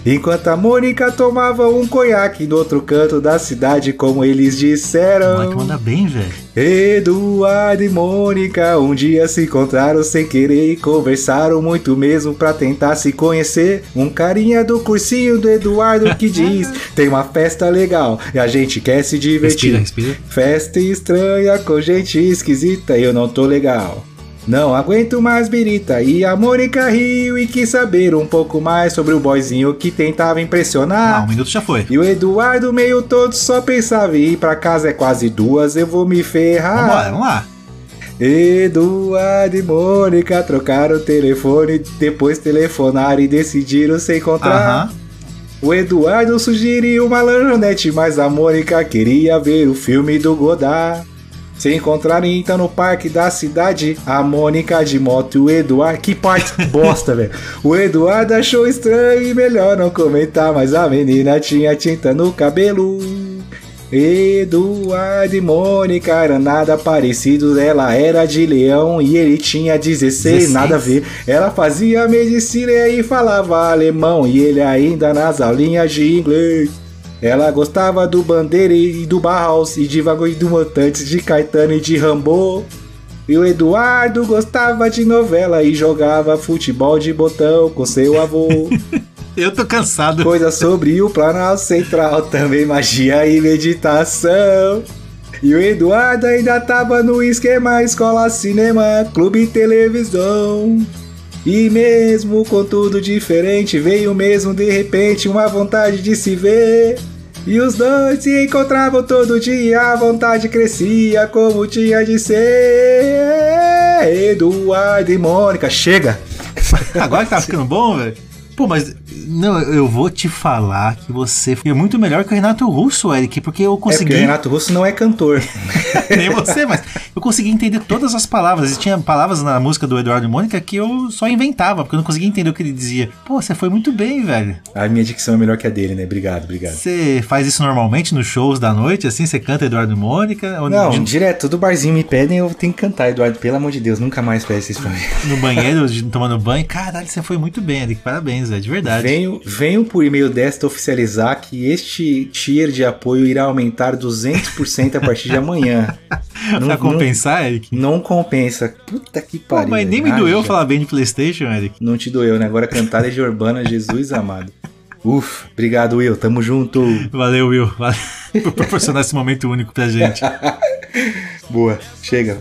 Enquanto a Mônica tomava um conhaque no outro canto da cidade, como eles O disseram. moleque manda bem, velho. Eduardo e Mônica um dia se encontraram sem querer e conversaram muito mesmo pra tentar se conhecer. Um carinha do cursinho do Eduardo que [LAUGHS] diz: Tem uma festa legal e a gente quer se divertir. Respira, respira. Festa estranha com gente esquisita, eu não tô legal. Não aguento mais birita. E a Mônica riu e quis saber um pouco mais sobre o boyzinho que tentava impressionar. Ah, um minuto já foi. E o Eduardo, meio todo, só pensava em ir pra casa é quase duas, eu vou me ferrar. Vambora, vamos lá. Eduardo e Mônica trocaram o telefone, depois telefonaram e decidiram se encontrar. Aham. O Eduardo sugeriu uma lanchonete, mas a Mônica queria ver o filme do Godard. Se encontraram então no parque da cidade, a Mônica de moto e o Eduardo. Que parte [LAUGHS] bosta, velho. O Eduardo achou estranho e melhor não comentar, mas a menina tinha tinta no cabelo. Eduardo e Mônica eram nada parecidos, ela era de leão e ele tinha 16, 16. nada a ver. Ela fazia medicina e falava alemão e ele ainda nas aulinhas de inglês. Ela gostava do Bandeira e do Barros e de Vago e do Mutantes, de Caetano e de Rambo. E o Eduardo gostava de novela e jogava futebol de botão com seu avô. [LAUGHS] Eu tô cansado. Coisa sobre o Planalto Central, também magia e meditação. E o Eduardo ainda tava no esquema escola, cinema, clube e televisão. E mesmo com tudo diferente, veio mesmo de repente uma vontade de se ver. E os dois se encontravam todo dia, a vontade crescia como tinha de ser. Eduardo e Mônica, chega! [LAUGHS] Agora que tá ficando bom, velho. Pô, mas não, eu vou te falar que você foi muito melhor que o Renato Russo, Eric, porque eu É porque consegui. o Renato Russo não é cantor. [LAUGHS] Nem você, mas eu consegui entender todas as palavras. E tinha palavras na música do Eduardo e Mônica que eu só inventava, porque eu não conseguia entender o que ele dizia. Pô, você foi muito bem, velho. A minha dicção é melhor que a dele, né? Obrigado, obrigado. Você faz isso normalmente nos shows da noite, assim? Você canta Eduardo e Mônica? Ou Não, de- direto do barzinho me pedem, eu tenho que cantar, Eduardo. Pelo amor de Deus, nunca mais peça isso pra mim. no banheiro, tomando banho? Caralho, você foi muito bem, Eric. Parabéns, velho, de verdade. Venho, venho por e-mail desta oficializar que este tier de apoio irá aumentar 200% a partir de amanhã. [LAUGHS] Não, pra compensar, Eric? não, compensa. Puta que Pô, pariu. mas nem me doeu Haja. falar bem de PlayStation, Eric. Não te doeu, né? Agora cantar é de Urbana, Jesus amado. [LAUGHS] Ufa, obrigado, Will. Tamo junto. Valeu, Will. Valeu [LAUGHS] por proporcionar esse momento único pra gente. Boa, chega.